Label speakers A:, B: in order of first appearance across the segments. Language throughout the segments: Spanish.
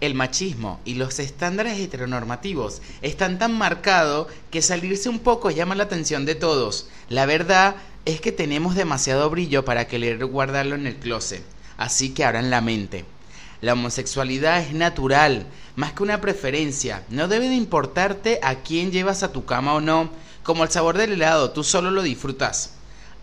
A: El machismo y los estándares heteronormativos están tan marcados que salirse un poco llama la atención de todos. La verdad es que tenemos demasiado brillo para querer guardarlo en el closet, así que abran la mente. La homosexualidad es natural, más que una preferencia. No debe de importarte a quién llevas a tu cama o no, como el sabor del helado, tú solo lo disfrutas.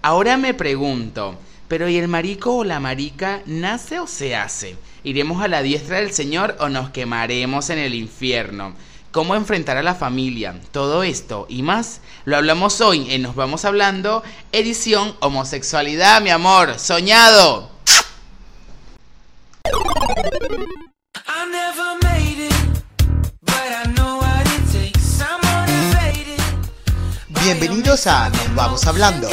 A: Ahora me pregunto, ¿pero y el marico o la marica nace o se hace? ¿Iremos a la diestra del Señor o nos quemaremos en el infierno? ¿Cómo enfrentar a la familia? Todo esto y más lo hablamos hoy en Nos Vamos Hablando, edición Homosexualidad, mi amor, soñado.
B: Bienvenidos a Nos Vamos Hablando.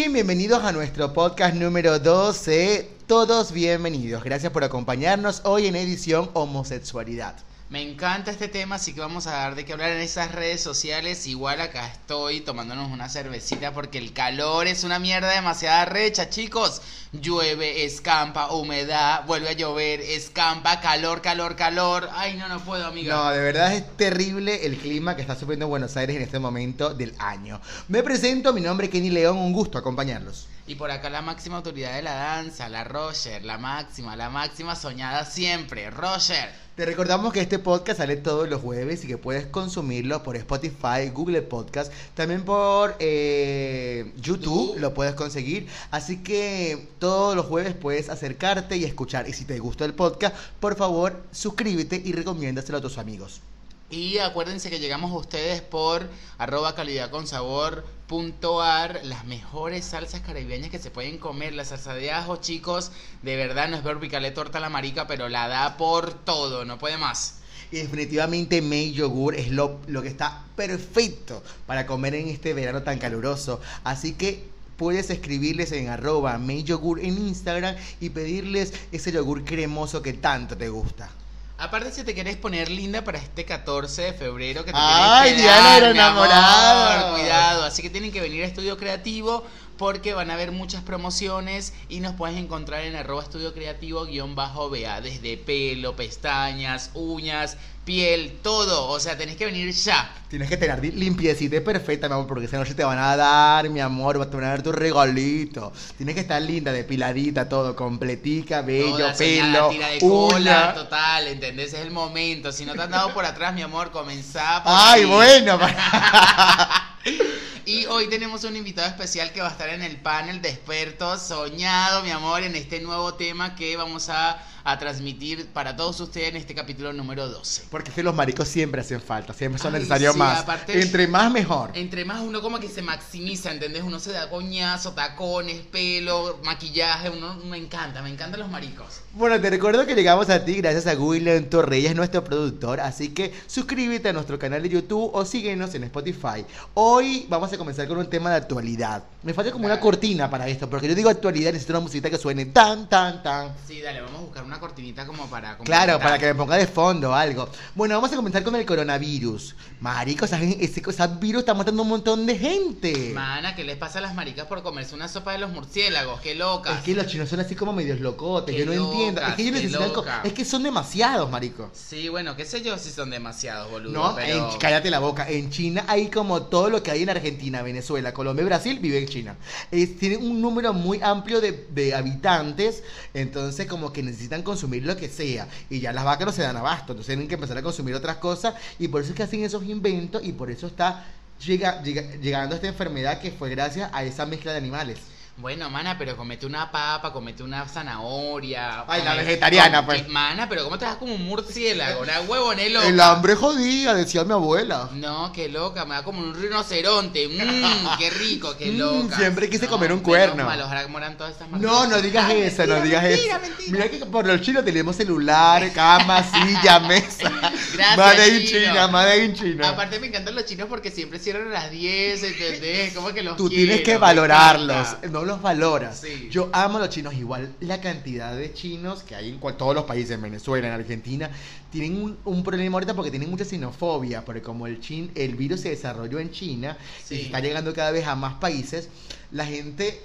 B: Bien, bienvenidos a nuestro podcast número 12. Todos bienvenidos. Gracias por acompañarnos hoy en edición Homosexualidad.
A: Me encanta este tema, así que vamos a dar de qué hablar en esas redes sociales. Igual acá estoy tomándonos una cervecita porque el calor es una mierda demasiada recha, chicos. Llueve, escampa, humedad, vuelve a llover, escampa, calor, calor, calor. Ay, no, no puedo, amiga.
B: No, de verdad es terrible el clima que está sufriendo Buenos Aires en este momento del año. Me presento, mi nombre es Kenny León, un gusto acompañarlos.
A: Y por acá la máxima autoridad de la danza, la Roger, la máxima, la máxima soñada siempre, Roger.
B: Te recordamos que este podcast sale todos los jueves y que puedes consumirlo por Spotify, Google Podcast, también por eh, YouTube lo puedes conseguir. Así que todos los jueves puedes acercarte y escuchar. Y si te gustó el podcast, por favor suscríbete y recomiéndaselo a tus amigos.
A: Y acuérdense que llegamos a ustedes por arroba calidad con sabor las mejores salsas caribeñas que se pueden comer. La salsa de ajo, chicos, de verdad no es ver picale torta la marica, pero la da por todo, no puede más.
B: Y definitivamente May Yogur es lo, lo que está perfecto para comer en este verano tan caluroso. Así que puedes escribirles en arroba May Yogur en Instagram y pedirles ese yogur cremoso que tanto te gusta.
A: Aparte, si te querés poner linda para este 14 de febrero que te
B: ¡Ay, Diana era enamorada!
A: Cuidado, así que tienen que venir a Estudio Creativo porque van a haber muchas promociones y nos puedes encontrar en arroba estudio creativo guion bajo BA, desde pelo, pestañas, uñas, piel, todo. O sea, tenés que venir ya.
B: Tienes que tener limpiecita perfecta, mi amor, porque esa noche te van a dar, mi amor, vas a tener tu regalito. Tienes que estar linda, depiladita, todo, completica, bello,
A: Toda
B: pelo,
A: tira de cola, total, ¿entendés? Es el momento. Si no te han dado por atrás, mi amor, comenzá por
B: Ay,
A: ahí.
B: bueno.
A: Y hoy tenemos un invitado especial que va a estar en el panel de expertos soñado, mi amor, en este nuevo tema que vamos a, a transmitir para todos ustedes en este capítulo número 12.
B: Porque es que los maricos siempre hacen falta, siempre son
A: Ay,
B: necesarios
A: sí,
B: más.
A: aparte-
B: Entre más, mejor.
A: Entre más uno como que se maximiza, ¿entendés? Uno se da coñazo, tacones, pelo, maquillaje, uno me encanta, me encantan los maricos.
B: Bueno, te recuerdo que llegamos a ti gracias a William Torreyes, nuestro productor. Así que suscríbete a nuestro canal de YouTube o síguenos en Spotify. Hoy vamos a comenzar con un tema de actualidad. Me falta como una cortina para esto, porque yo digo actualidad, necesito una musiquita que suene tan, tan, tan.
A: Sí, dale, vamos a buscar una cortinita como para...
B: Claro, para que me ponga de fondo algo. Bueno, vamos a comenzar con el coronavirus. Marico, ese, ese, ese virus está matando a un montón de gente.
A: Mana, ¿qué les pasa a las maricas por comerse una sopa de los murciélagos? ¡Qué locas!
B: Es que los chinos son así como medios locotes,
A: Qué
B: yo no entiendo. Es que ellos
A: locas,
B: necesitan.
A: locas.
B: Es que son demasiados, marico.
A: Sí, bueno, qué sé yo si son demasiados, boludo.
B: No,
A: pero...
B: en- cállate la boca. En China hay como todo lo que hay en Argentina, Venezuela, Colombia y Brasil vive en China. Es- tienen un número muy amplio de, habitantes, entonces como que necesitan consumir lo que sea. Y ya las vacas no se dan abasto, entonces tienen que empezar a consumir otras cosas y por eso es que hacen esos inventos y por eso está llega- llegando esta enfermedad que fue gracias a esa mezcla de animales.
A: Bueno, mana, pero comete una papa, comete una zanahoria.
B: Ay, la vegetariana, pues.
A: Mana, pero ¿cómo te das como un murciélago? Una huevonelo.
B: El hambre jodía, decía mi abuela.
A: No, qué loca, me da como un rinoceronte. Mmm, qué rico, qué
B: Mm,
A: loca.
B: siempre quise
A: No,
B: comer un
A: menos
B: cuerno.
A: mal, ojalá que mueran todas estas
B: No, no digas
A: Ay,
B: eso, no digas
A: mentira,
B: eso.
A: mentira.
B: Mira que por los chinos tenemos celular, cama, silla, mesa.
A: Gracias,
B: Made in
A: chino.
B: China, Made in China.
A: Aparte me encantan los chinos porque siempre cierran a las 10, ¿entendés? Como que los
B: Tú
A: quiero,
B: tienes que
A: me
B: valorarlos,
A: encanta.
B: no los valoras.
A: Sí.
B: Yo amo a los chinos, igual la cantidad de chinos que hay en todos los países, en Venezuela, en Argentina, tienen un, un problema ahorita porque tienen mucha xenofobia, porque como el, chin, el virus se desarrolló en China
A: Sí.
B: y está llegando cada vez a más países, la gente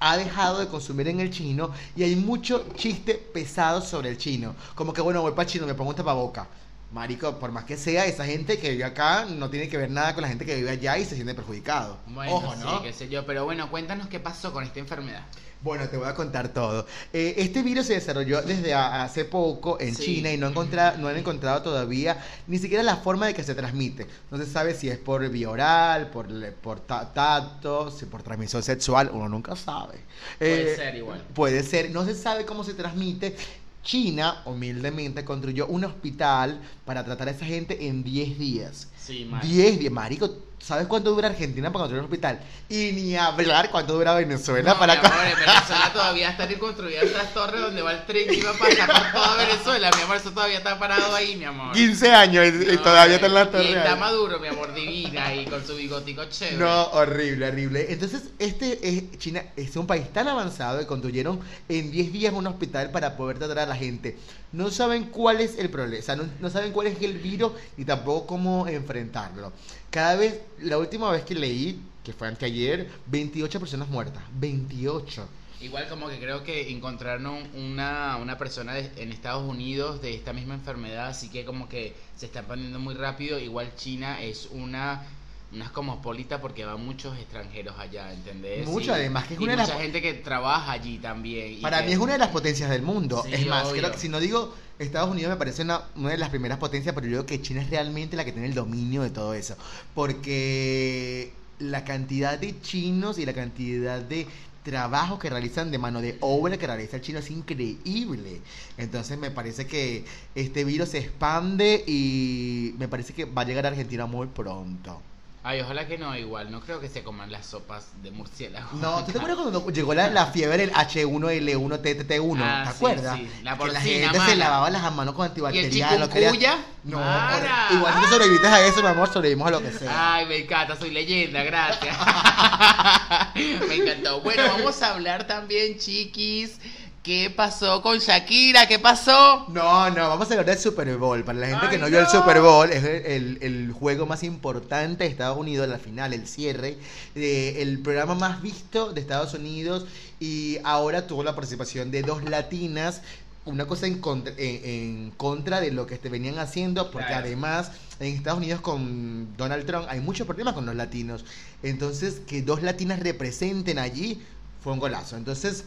B: ha dejado de consumir en el chino y hay mucho chiste pesado sobre el chino. Como que, bueno, voy para chino, me pongo un tapaboca. Marico, por más que sea, esa gente que vive acá no tiene que ver nada con la gente que vive allá y se siente perjudicado.
A: Bueno,
B: Ojo, ¿no?
A: sí, qué sé yo. Pero bueno, cuéntanos qué pasó con esta enfermedad.
B: Bueno, te voy a contar todo. Eh, este virus se desarrolló desde hace poco en
A: Sí.
B: China y no, encontra- no han encontrado todavía ni siquiera la forma de que se transmite. No se sabe si es por vía oral, por, por ta- tacto, si por transmisión sexual, uno nunca sabe.
A: Puede
B: Eh,
A: ser igual.
B: Puede ser, no se sabe cómo se transmite. China, humildemente, construyó un hospital para tratar a esa gente en 10 días.
A: Sí, mal.
B: 10 días, marico. ¿Sabes cuánto dura Argentina para construir un hospital? Y ni hablar cuánto dura Venezuela
A: No,
B: para...
A: mi amor, en Venezuela todavía están construidas las torres donde va el tren que iba a pasar por toda Venezuela, mi amor, eso todavía está parado ahí, mi amor.
B: 15 años y, y
A: No,
B: todavía está
A: eh,
B: en la
A: Y
B: torre.
A: está. Maduro, mi amor, divina, y con su bigotico chévere.
B: No, horrible, horrible. Entonces, este es, China es un país tan avanzado que construyeron en 10 días un hospital para poder tratar a la gente. No saben cuál es el problema, o sea, no, no saben cuál es el virus ni tampoco cómo enfrentarlo. Cada vez, la última vez que leí, que fue anteayer, 28 personas muertas. 28.
A: Igual como que creo que encontraron una, una persona en Estados Unidos de esta misma enfermedad, así que como que se está expandiendo muy rápido. Igual China es una, una cosmopolita porque van muchos extranjeros allá, ¿entendés?
B: Mucho,
A: Y-
B: además, que es
A: y
B: una de
A: mucha
B: las-
A: gente que trabaja allí también. y
B: Para
A: que-
B: mí es una de las potencias del mundo.
A: Sí,
B: es más,
A: obvio.
B: creo que si no digo Estados Unidos me parece una, una de las primeras potencias, pero yo creo que China es realmente la que tiene el dominio de todo eso. Porque la cantidad de chinos y la cantidad de trabajo que realizan de mano de obra que realiza el chino es increíble. Entonces me parece que este virus se expande y me parece que va a llegar a Argentina muy pronto.
A: Ay, ojalá que no, igual. No creo que se coman las sopas de murciélago.
B: No, ¿tú te acuerdas cuando llegó la, la fiebre del H1L1 TTT1?
A: Ah,
B: ¿Te
A: sí,
B: acuerdas?
A: sí, la
B: que la
A: porcina
B: gente se lavaba las manos con
A: ¿Y el
B: antibacterial. quería-? No,
A: Mara.
B: igual si sobreviviste a eso, mi amor, sobrevivimos a lo que sea.
A: Ay, me encanta, soy leyenda, gracias. me encantó. Bueno, vamos a hablar también, chiquis. ¿Qué pasó con Shakira? ¿Qué pasó?
B: No, no, vamos a hablar del Super Bowl. Para la gente que
A: Ay,
B: no vio el
A: no.
B: Super Bowl, es el, el- el juego más importante de Estados Unidos, la final, el cierre, eh, el programa más visto de Estados Unidos y ahora tuvo la participación de dos latinas. Una cosa en contra, en, en contra de lo que te venían haciendo, porque
A: Claro.
B: además en Estados Unidos con Donald Trump hay muchos problemas con los latinos. Entonces, que dos latinas representen allí fue un golazo. Entonces,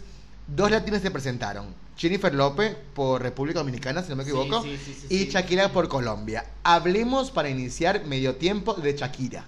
B: dos latinas se presentaron. Jennifer López por República Dominicana, si no me equivoco,
A: sí, sí, sí,
B: y. Shakira por Colombia. Hablemos para iniciar medio tiempo de Shakira.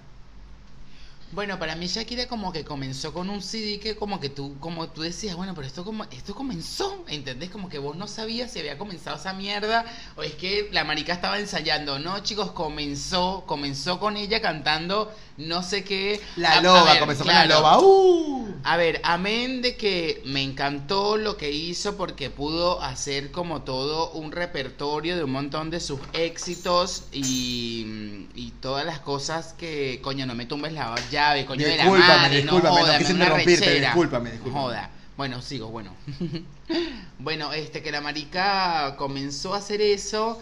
A: Bueno, para mí Shakira como que comenzó con un CD que como que tú, como tú decías, bueno, pero esto como, esto comenzó, ¿entendés? Como que vos no sabías si había comenzado esa mierda o es que la marica estaba ensayando. No, chicos, comenzó, comenzó con ella cantando no sé qué.
B: La
A: A- a
B: loba,
A: ver,
B: comenzó
A: claro.
B: con la loba. ¡Uh!
A: A ver, amén de que me encantó lo que hizo porque pudo hacer como todo un repertorio de un montón de sus éxitos y, y todas las cosas que, coño, no me tumbes la llave, coño de la madre,
B: discúlpame,
A: no
B: no
A: joda,
B: quise
A: da una
B: interrumpirte, discúlpame, discúlpame.
A: Joda. Bueno, sigo, bueno. bueno, este que la marica comenzó a hacer eso,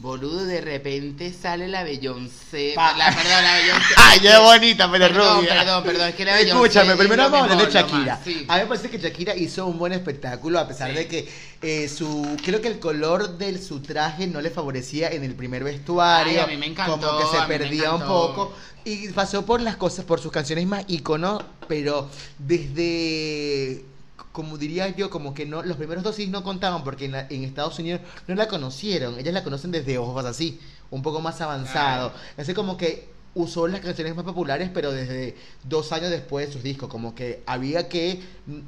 A: boludo, de repente sale la Beyoncé,
B: Pa-
A: la, perdón, la Beyoncé.
B: ¡Ay, qué bonita, pero
A: Perdón,
B: rubia!
A: perdón, perdón, es que la Beyoncé
B: Escúchame,
A: es
B: primero vamos a hablar de Shakira.
A: más, sí.
B: A mí me parece que Shakira hizo un buen espectáculo, a pesar
A: Sí.
B: de que eh, su. Creo que el color de su traje no le favorecía en el primer vestuario.
A: Ay, a mí me encantó,
B: Como que se perdía un poco. Y pasó por las cosas, por sus canciones más íconos, pero desde. Como diría yo, como que no, los primeros dos sí no contaban porque en, la- en Estados Unidos no la conocieron. Ellas la conocen desde ojos así, un poco más avanzado. Así como que usó las canciones más populares, pero desde dos años después de sus discos, como que había que,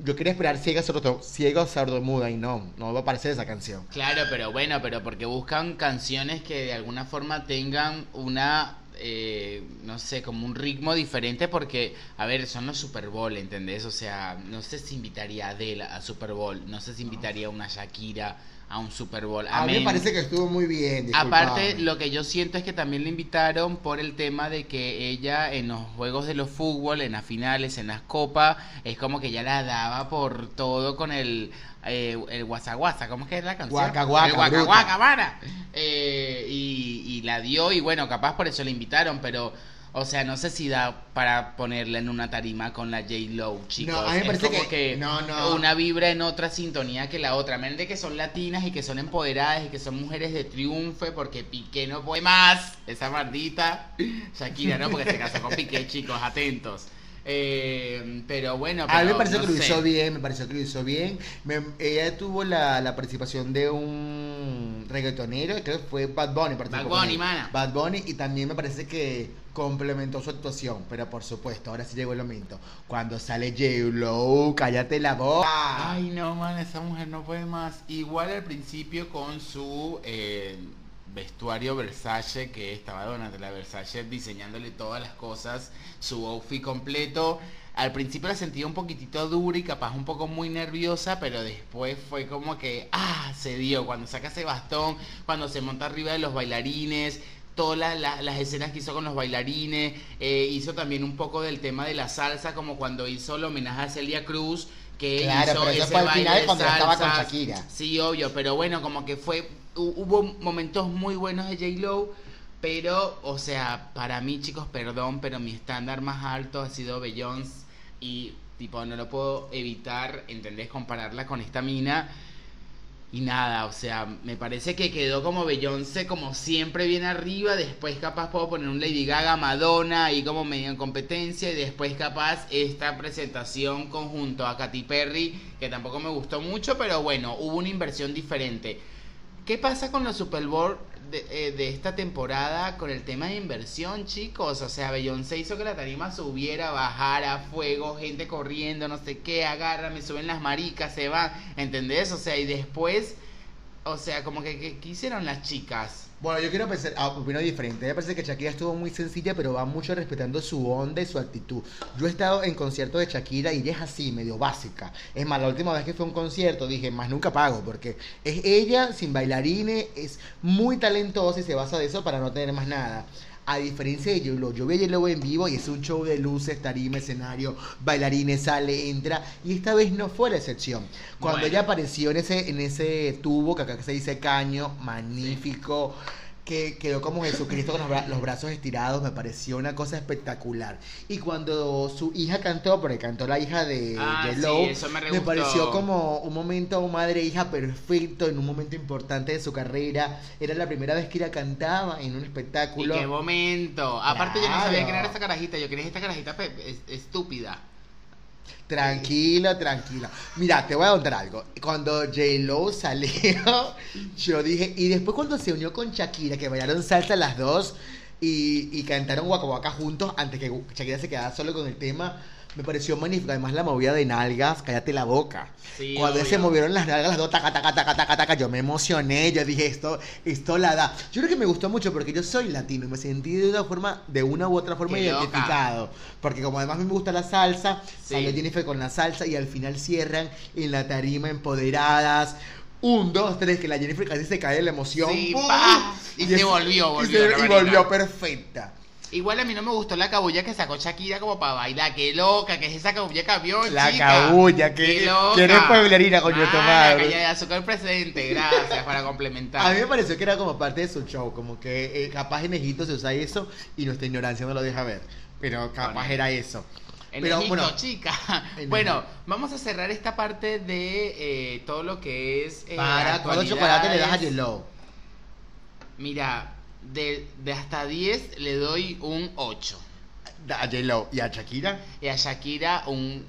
B: yo quería esperar ciega sordo, ciega sordomuda y no, no va a aparecer esa canción.
A: Claro, pero bueno, pero porque buscan canciones que de alguna forma tengan una, eh, no sé, como un ritmo diferente porque, a ver, son los Super Bowl, ¿entendés? O sea, no sé si invitaría a Adele a Super Bowl, no sé si invitaría a una Shakira a un Super Bowl.
B: A mí me parece que estuvo muy bien.
A: Aparte, lo que yo siento es que también le invitaron por el tema de que ella en los juegos de los fútbol, en las finales, en las copas, es como que ya la daba por todo con el eh, el guasa guasa, ¿cómo es que es la canción?
B: Guaca, guaca,
A: el guaca guaca. Eh, y, y la dio y bueno, capaz por eso le invitaron, pero O sea, no sé si da para ponerla en una tarima con la J Lo, chicos.
B: No, a mí me
A: Es
B: parece
A: como
B: que- no, no.
A: una vibra en otra sintonía que la otra. Mente que son latinas y que son empoderadas y que son mujeres de triunfo porque Piqué no puede más. Esa maldita Shakira, ¿no? Porque se casó con Piqué, chicos, atentos. Eh, pero bueno,
B: A mí me pareció
A: no
B: que lo
A: sé.
B: hizo bien, me pareció que lo hizo bien. Me- ella tuvo la, la participación de un reggaetonero, creo que fue Bad Bunny.
A: Bad Bunny, mana.
B: Bad Bunny y también me parece que complementó su actuación, pero por supuesto, ahora sí llegó el momento. Cuando sale J-Lo, cállate la boca.
A: Ay, no, man, esa mujer no puede más. Igual al principio con su eh, vestuario Versace, que estaba Donatella Versace diseñándole todas las cosas, su outfit completo. Al principio la sentía un poquitito dura y capaz un poco muy nerviosa, pero después fue como que, ah, se dio. Cuando saca ese bastón, cuando se monta arriba de los bailarines, todas la- la- las escenas que hizo con los bailarines, eh, hizo también un poco del tema de la salsa, como cuando hizo el homenaje a Celia Cruz, que
B: Claro,
A: hizo
B: pero eso
A: ese
B: fue al final cuando estaba con. Shakira.
A: Sí, obvio, pero bueno, como que fue, hu- hubo momentos muy buenos de J-Lo, pero, o sea, para mí, chicos, perdón, pero mi estándar más alto ha sido Beyoncé y, tipo, no lo puedo evitar, ¿entendés? Compararla con esta mina. Y nada, o sea, me parece que quedó como Beyoncé como siempre bien arriba, después capaz puedo poner un Lady Gaga, Madonna ahí como medio en competencia y después capaz esta presentación conjunto a Katy Perry, que tampoco me gustó mucho, pero bueno, hubo una inversión diferente. ¿Qué pasa con los Super Bowl de, eh, de esta temporada con el tema de inversión, chicos? O sea, Beyoncé hizo que la tarima subiera, bajara, fuego, gente corriendo, no sé qué, agarra, me suben las maricas, se van, ¿entendés? O sea, y después, o sea, como que, que- ¿qué hicieron las chicas?
B: Bueno, yo quiero pensar, ah, opino diferente. Me parece que Shakira estuvo muy sencilla, pero va mucho respetando su onda y su actitud. Yo he estado en conciertos de Shakira y es así, medio básica. Es más, la última vez que fue a un concierto dije, más nunca pago, porque es ella sin bailarines, es muy talentosa y se basa de eso para no tener más nada. A diferencia de J-Lo, yo vi a J-Lo en vivo y es un show de luces, tarima, escenario, bailarines, sale, entra. Y esta vez no fue la excepción. Cuando
A: Bueno.
B: ella apareció en ese, en ese tubo, que acá se dice caño, magnífico, que quedó como Jesucristo con los, bra- los brazos estirados, me pareció una cosa espectacular. Y cuando su hija cantó, porque cantó la hija de
A: Ah, sí, me
B: pareció como un momento madre-hija perfecto, en un momento importante de su carrera. Era la primera vez que ella cantaba en un
A: ¿Y
B: espectáculo.
A: qué momento? Aparte yo no sabía quién era esta carajita, yo quería esta carajita estúpida.
B: Tranquila, tranquila. Mira, te voy a contar algo. Cuando J-Lo salió, yo dije, y después cuando se unió con Shakira, que bailaron salsa las dos y, y cantaron Waka Waka juntos, antes que Shakira se quedara solo con el tema, me pareció magnífico. Además, la movida de nalgas, cállate la boca.
A: Sí,
B: cuando
A: obvio.
B: se movieron las nalgas, las dos, taca, taca, taca, taca, taca, yo me emocioné. Yo dije, esto, esto la da. Yo creo que me gustó mucho porque yo soy latino y me sentí de una forma, de una u otra forma
A: Qué loca.
B: identificado. Porque como además me gusta la salsa,
A: Sí.
B: salió Jennifer con la salsa y al final cierran en la tarima empoderadas. Un, dos, tres, que la Jennifer casi se cae de la emoción.
A: Sí, pa. Y se
B: es-
A: volvió,
B: y
A: volvió
B: se- y volvió perfecta.
A: Igual a mí no me gustó la cabulla que sacó Shakira como para bailar. Qué loca, que es esa cabulla que avió,
B: La
A: chica.
B: cabulla, que-
A: Qué loca.
B: que eres pueblerina, coño, tu madre.
A: de azúcar presente, gracias, para complementar.
B: A mí me pareció que era como parte de su show, como que eh, capaz en Egipto se usa eso y nuestra ignorancia no lo deja ver. Pero capaz
A: Bueno.
B: era eso.
A: En
B: Pero
A: Egipto,
B: bueno,
A: chica.
B: En
A: Bueno,
B: Egipto.
A: vamos a cerrar esta parte de eh, todo lo que es. eh,
B: para todo chocolate le das a. Yellow.
A: Mira, de, de hasta 10 le doy un 8.
B: A J-Lo y a Shakira.
A: Y a Shakira un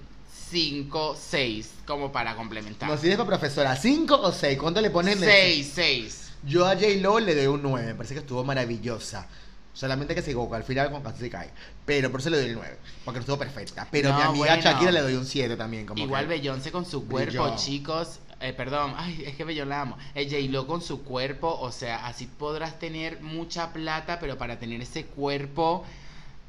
A: 5, 6, como para complementar.
B: Nos para profesora, ¿cinco o seis? ¿Cuánto le pones en el-
A: 6, 6.
B: Yo a J-Lo le doy un 9, me parece que estuvo maravillosa. Solamente que se equivocó al final con casi se cae. Pero por eso le doy el 9, porque estuvo perfecta. Pero a mi
A: No,
B: amiga
A: bueno.
B: Shakira le doy un 7 también. Como
A: Igual
B: que-
A: Beyoncé con su cuerpo, chicos. Eh, perdón, ay, es que Beyoncé la amo. Eh, J-Lo con su cuerpo, o sea, así podrás tener mucha plata, pero para tener ese cuerpo.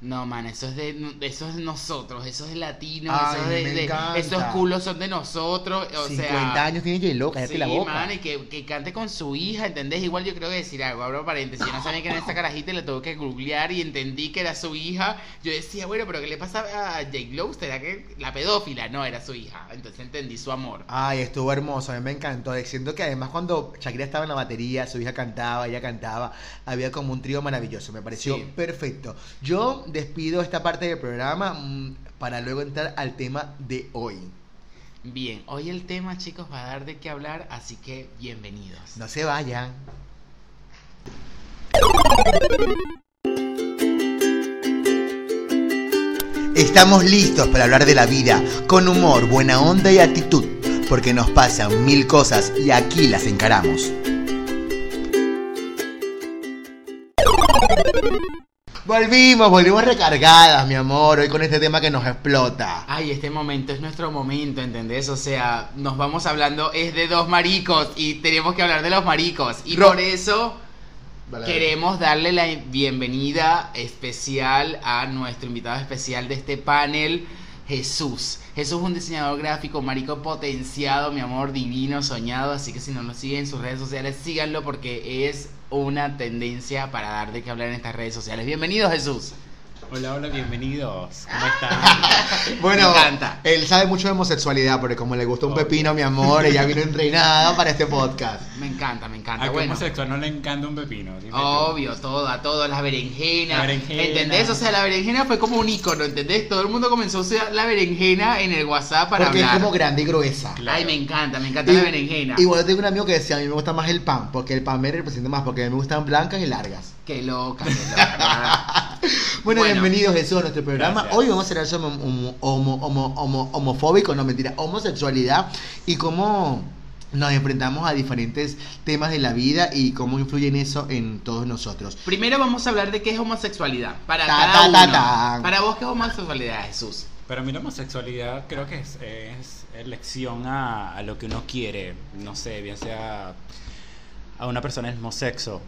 A: No, man, eso es de eso es nosotros, eso es latino,
B: Ay,
A: eso es de, de- esos culos son de nosotros, o
B: 50
A: sea,
B: años tiene J-Lo, cállate
A: sí,
B: la boca.
A: man, y que, que cante con su hija, ¿entendés? Igual yo creo que decir algo, abro paréntesis, yo no sabía que era esta carajita y la tuve que googlear y entendí que era su hija. Yo decía, bueno, pero ¿qué le pasa a Jake Lowe? ¿Será que la pedófila? No, era su hija. Entonces entendí su amor.
B: Ay, estuvo hermoso, a mí me encantó. Siento que además cuando Shakira estaba en la batería, su hija cantaba, ella cantaba, había como un trío maravilloso, me pareció
A: Sí.
B: perfecto. Yo despido esta parte del programa mm, para luego entrar al tema de hoy.
A: Bien, hoy el tema, chicos, va a dar de qué hablar, así que bienvenidos.
B: No se vayan. Estamos listos para hablar de la vida, con humor, buena onda y actitud, porque nos pasan mil cosas y aquí las encaramos. Volvimos, volvimos recargadas, mi amor, hoy con este tema que nos explota.
A: Ay, este momento es nuestro momento, ¿entendés? O sea, nos vamos hablando, es de dos maricos y tenemos que hablar de los maricos. Y
B: Ro-
A: por eso
B: Vale,
A: queremos darle la bienvenida especial a nuestro invitado especial de este panel, Jesús. Jesús es un diseñador gráfico, marico potenciado, mi amor, divino, soñado. Así que si no lo siguen en sus redes sociales, síganlo porque es una tendencia para dar de qué hablar en estas redes sociales. Bienvenido, Jesús.
C: Hola, hola, bienvenidos. ¿Cómo están?
B: Bueno,
A: Me encanta.
B: él sabe mucho de homosexualidad, porque como le gusta un
C: Obvio.
B: pepino, mi amor, ella vino entrenada para este podcast.
A: Me encanta, me encanta.
C: A qué
A: bueno.
C: homosexual no le encanta un pepino. Dime tú.
A: Obvio, todo, a todo, las berenjenas.
C: La berenjena.
A: ¿Entendés? O sea, la berenjena fue como un icono, ¿entendés? Todo el mundo comenzó a usar la berenjena en el WhatsApp para
B: porque
A: hablar.
B: es como grande y gruesa.
C: Claro.
A: Ay, me encanta, me encanta la berenjena.
B: Igual yo tengo un amigo que decía, a mí me gusta más el pan, porque el pan me representa más, porque a mí me gustan blancas y largas.
A: Qué loca, qué loca.
B: Bueno,
A: Bueno.
B: bienvenidos Jesús a nuestro programa.
C: Gracias.
B: Hoy vamos a hablar sobre homo- homo- homo- homo- homofóbico, no mentira, homosexualidad y cómo nos enfrentamos a diferentes temas de la vida y cómo influyen eso en todos nosotros.
A: Primero vamos a hablar de qué es homosexualidad. Para
B: Ta,
A: cada
B: ta, ta,
A: uno. Para vos, ¿qué es homosexualidad, Jesús?
C: Para mí la homosexualidad creo que es, es elección a, a lo que uno quiere. No sé, bien sea a una persona del mismo sexo.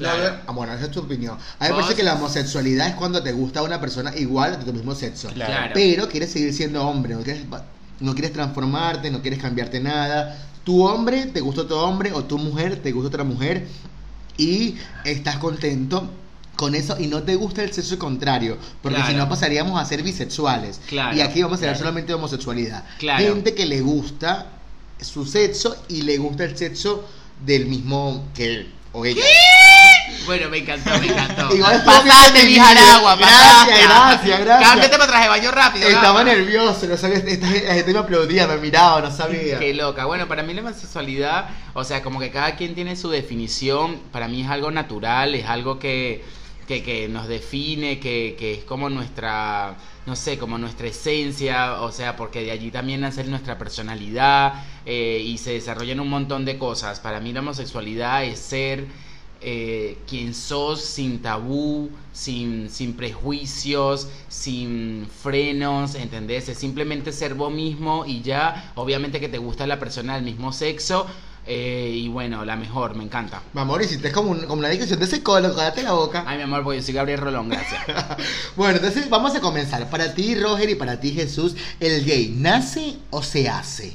A: Claro.
B: Ah, bueno, esa es tu opinión. A mí me
A: Vos-
B: parece que la homosexualidad es cuando te gusta una persona igual de tu mismo sexo.
C: Claro.
B: Pero quieres seguir siendo hombre, no quieres, no quieres transformarte, no quieres cambiarte nada. Tu hombre te gusta otro hombre o tu mujer te gusta otra mujer y estás contento con eso y no te gusta el sexo contrario, porque
A: Claro.
B: si no pasaríamos a ser bisexuales.
A: Claro,
B: y aquí vamos a hablar
C: claro.
B: solamente de homosexualidad.
A: Claro.
B: Gente que le gusta su sexo y le gusta el sexo del mismo que él o ella.
A: Bueno, me encantó, me encantó.
B: Igual bien
A: mi jaragua,
B: Gracias, gracias, gracias.
A: Cámbiate para traje baño rápido.
B: Estaba nervioso, no sabía, esta- la gente me aplaudía, me miraba, no sabía.
A: Qué loca. Bueno, para mí la homosexualidad, o sea, como que cada quien tiene su definición, para mí es algo natural, es algo que, que, que nos define, que, que es como nuestra, no sé, como nuestra esencia, o sea, porque de allí también nace nuestra personalidad eh, y se desarrollan un montón de cosas. Para mí la homosexualidad es ser eh, quien sos sin tabú, sin, sin prejuicios, sin frenos, ¿entendés? Es simplemente ser vos mismo y ya, obviamente que te gusta la persona del mismo sexo eh, y bueno, la mejor, me encanta.
B: Mi amor, hiciste como, un- como una descripción de psicólogo, cállate la boca.
A: Ay, mi amor, porque yo soy Gabriel Rolón, gracias.
B: Bueno, entonces vamos a comenzar. Para ti, Roger, y para ti, Jesús, ¿el gay nace o se hace?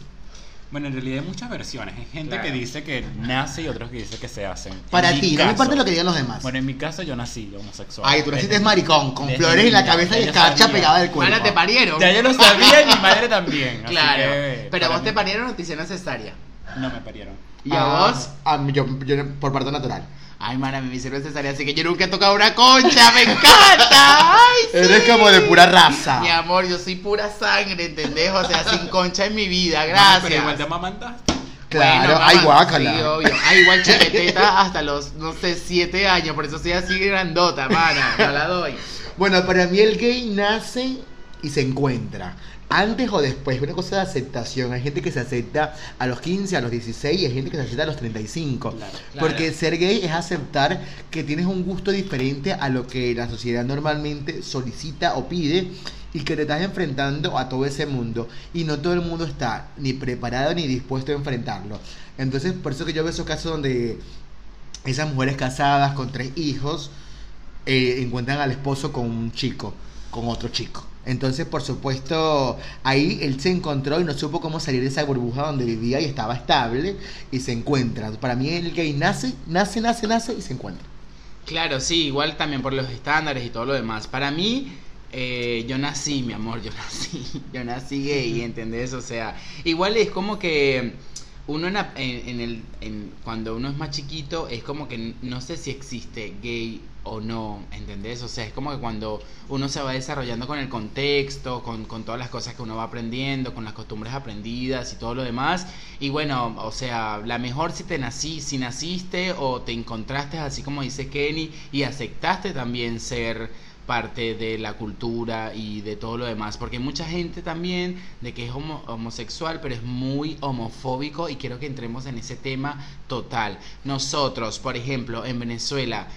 C: Bueno, en realidad hay muchas versiones. Hay gente
A: Claro.
C: que dice que nace y otros que dice que se hacen. En
B: Para ti, no me importa lo que digan los demás.
C: Bueno, en mi caso yo nací homosexual.
B: Ay, tú naciste maricón, con
C: desde
B: flores en la cabeza y escarcha pegada del cuerpo.
A: Mana, te parieron.
C: Ya yo lo sabía y mi madre también. así
A: Claro.
C: que
A: Pero vos te
C: mí-
A: parieron o te hicieron cesárea.
C: No me parieron.
A: ¿Y a
B: Ah,
A: vos?
B: a mí, yo, yo por parto natural.
A: Ay, mana, me hicieron cesárea, así que yo nunca he tocado una concha, me encanta. Ay, sí.
B: Eres como de pura raza.
A: Mi amor, yo soy pura sangre, ¿entendés? O sea, sin concha en mi vida,
C: Mami,
A: gracias.
C: Pero igual te amamantaste.
B: Claro,
A: Bueno,
B: ay, guácala.
A: Sí, obvio. Ay, igual chiqueteta hasta los, no sé, siete años, por eso soy así grandota, mana, no la doy.
B: Bueno, para mí el gay nace y se encuentra. Antes o después, una cosa de aceptación. Hay gente que se acepta a los 15, a los 16 y hay gente que se acepta a los 35.
C: Claro,
A: claro.
B: Porque ser gay es aceptar que tienes un gusto diferente a lo que la sociedad normalmente solicita o pide y que te estás enfrentando a todo ese mundo y no todo el mundo está ni preparado ni dispuesto a enfrentarlo. Entonces, por eso que yo veo esos casos donde esas mujeres casadas con tres hijos eh, encuentran al esposo con un chico, con otro chico. Entonces, por supuesto, ahí él se encontró y no supo cómo salir de esa burbuja donde vivía y estaba estable y se encuentra. Para mí el gay nace, nace, nace, nace y se encuentra.
A: Claro, sí, igual también por los estándares y todo lo demás. Para mí, eh, yo nací, mi amor, yo nací, yo nací gay, ¿entendés? O sea, igual es como que, uno en, en- en el, en- cuando uno es más chiquito es como que no sé si existe gay o no, ¿entendés? O sea, es como que cuando uno se va desarrollando con el contexto, con, con todas las cosas que uno va aprendiendo, con las costumbres aprendidas y todo lo demás. Y bueno, o sea, la mejor si te nací, si naciste o te encontraste así como dice Kenny y aceptaste también ser parte de la cultura y de todo lo demás, porque hay mucha gente también de que es homo- homosexual, pero es muy homofóbico y quiero que entremos en ese tema total. Nosotros, por ejemplo, en Venezuela,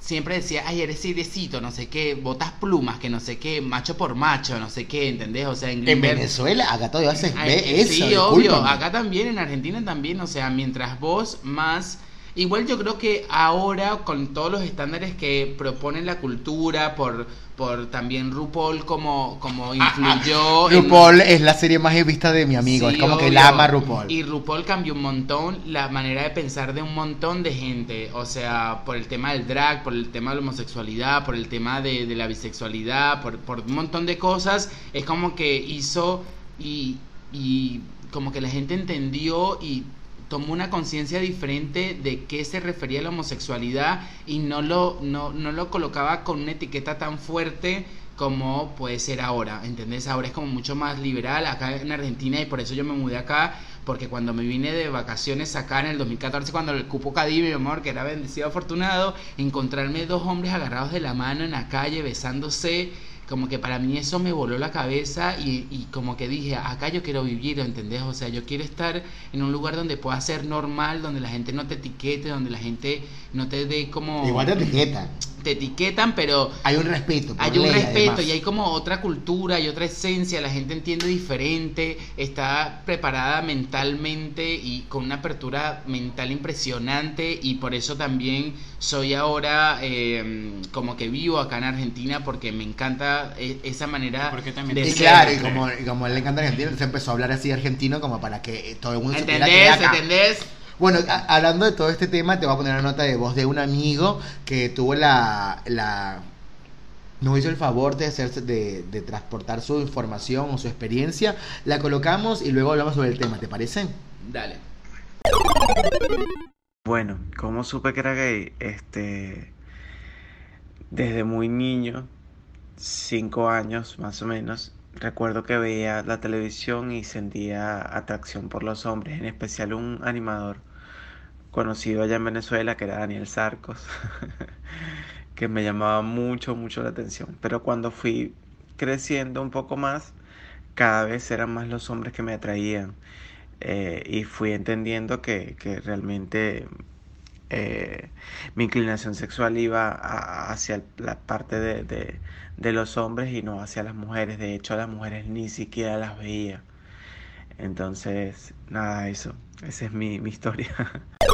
A: siempre decía, ay, eres irecito, no sé qué, botas plumas, que no sé qué, macho por macho, no sé qué, ¿entendés? O sea, en,
B: Venezuela, acá todavía se ve eso.
A: Sí, obvio. Acá también, en Argentina también. O sea, mientras vos más. Igual yo creo que ahora, con todos los estándares que propone la cultura, por, por también RuPaul como, como influyó. en-
B: RuPaul es la serie más vista de mi amigo.
A: Sí,
B: es como que la ama RuPaul.
A: Y RuPaul cambió un montón la manera de pensar de un montón de gente. O sea, por el tema del drag, por el tema de la homosexualidad, por el tema de, de la bisexualidad, por, por un montón de cosas. Es como que hizo y, y como que la gente entendió y tomó una conciencia diferente de qué se refería a la homosexualidad y no lo, no, no lo colocaba con una etiqueta tan fuerte como puede ser ahora, ¿entendés? Ahora es como mucho más liberal acá en Argentina y por eso yo me mudé acá, porque cuando me vine de vacaciones acá en el 2014, cuando el cupo Cadí, mi amor, que era bendecido afortunado, encontrarme dos hombres agarrados de la mano en la calle besándose, como que para mí eso me voló la cabeza y, y como que dije, acá yo quiero vivir, ¿entendés? O sea, yo quiero estar en un lugar donde pueda ser normal, donde la gente no te etiquete, donde la gente no te dé como...
B: Igual te etiquetan.
A: Te etiquetan, pero
B: Hay un respeto. por
A: hay un
B: ley,
A: respeto
B: además.
A: y hay como otra cultura, hay otra esencia, la gente entiende diferente, está preparada mentalmente y con una apertura mental impresionante y por eso también soy ahora eh, como que vivo acá en Argentina porque me encanta e- esa manera
C: Porque también
A: de
B: Y
A: ser.
B: claro, y como, y como a él le encanta Argentina, se empezó a hablar así argentino como para que todo el mundo que
A: ¿Entendés?
B: era acá.
A: ¿Entendés?
B: Bueno, a- hablando de todo este tema, te voy a poner una nota de voz de un amigo que tuvo la... la nos hizo el favor de, hacerse, de, de transportar su información o su experiencia. La colocamos y luego hablamos sobre el tema, ¿te parece?
A: Dale.
D: Bueno, ¿cómo supe que era gay? Este, desde muy niño, cinco años más o menos, recuerdo que veía la televisión y sentía atracción por los hombres, en especial un animador conocido allá en Venezuela que era Daniel Sarcos, que me llamaba mucho, mucho la atención. Pero cuando fui creciendo un poco más, cada vez eran más los hombres que me atraían. Eh, y fui entendiendo que, que realmente eh, mi inclinación sexual iba hacia la parte de, de- de los hombres y no hacia las mujeres. De hecho, las mujeres ni siquiera las veía. Entonces, nada, eso. Esa es mi, mi historia.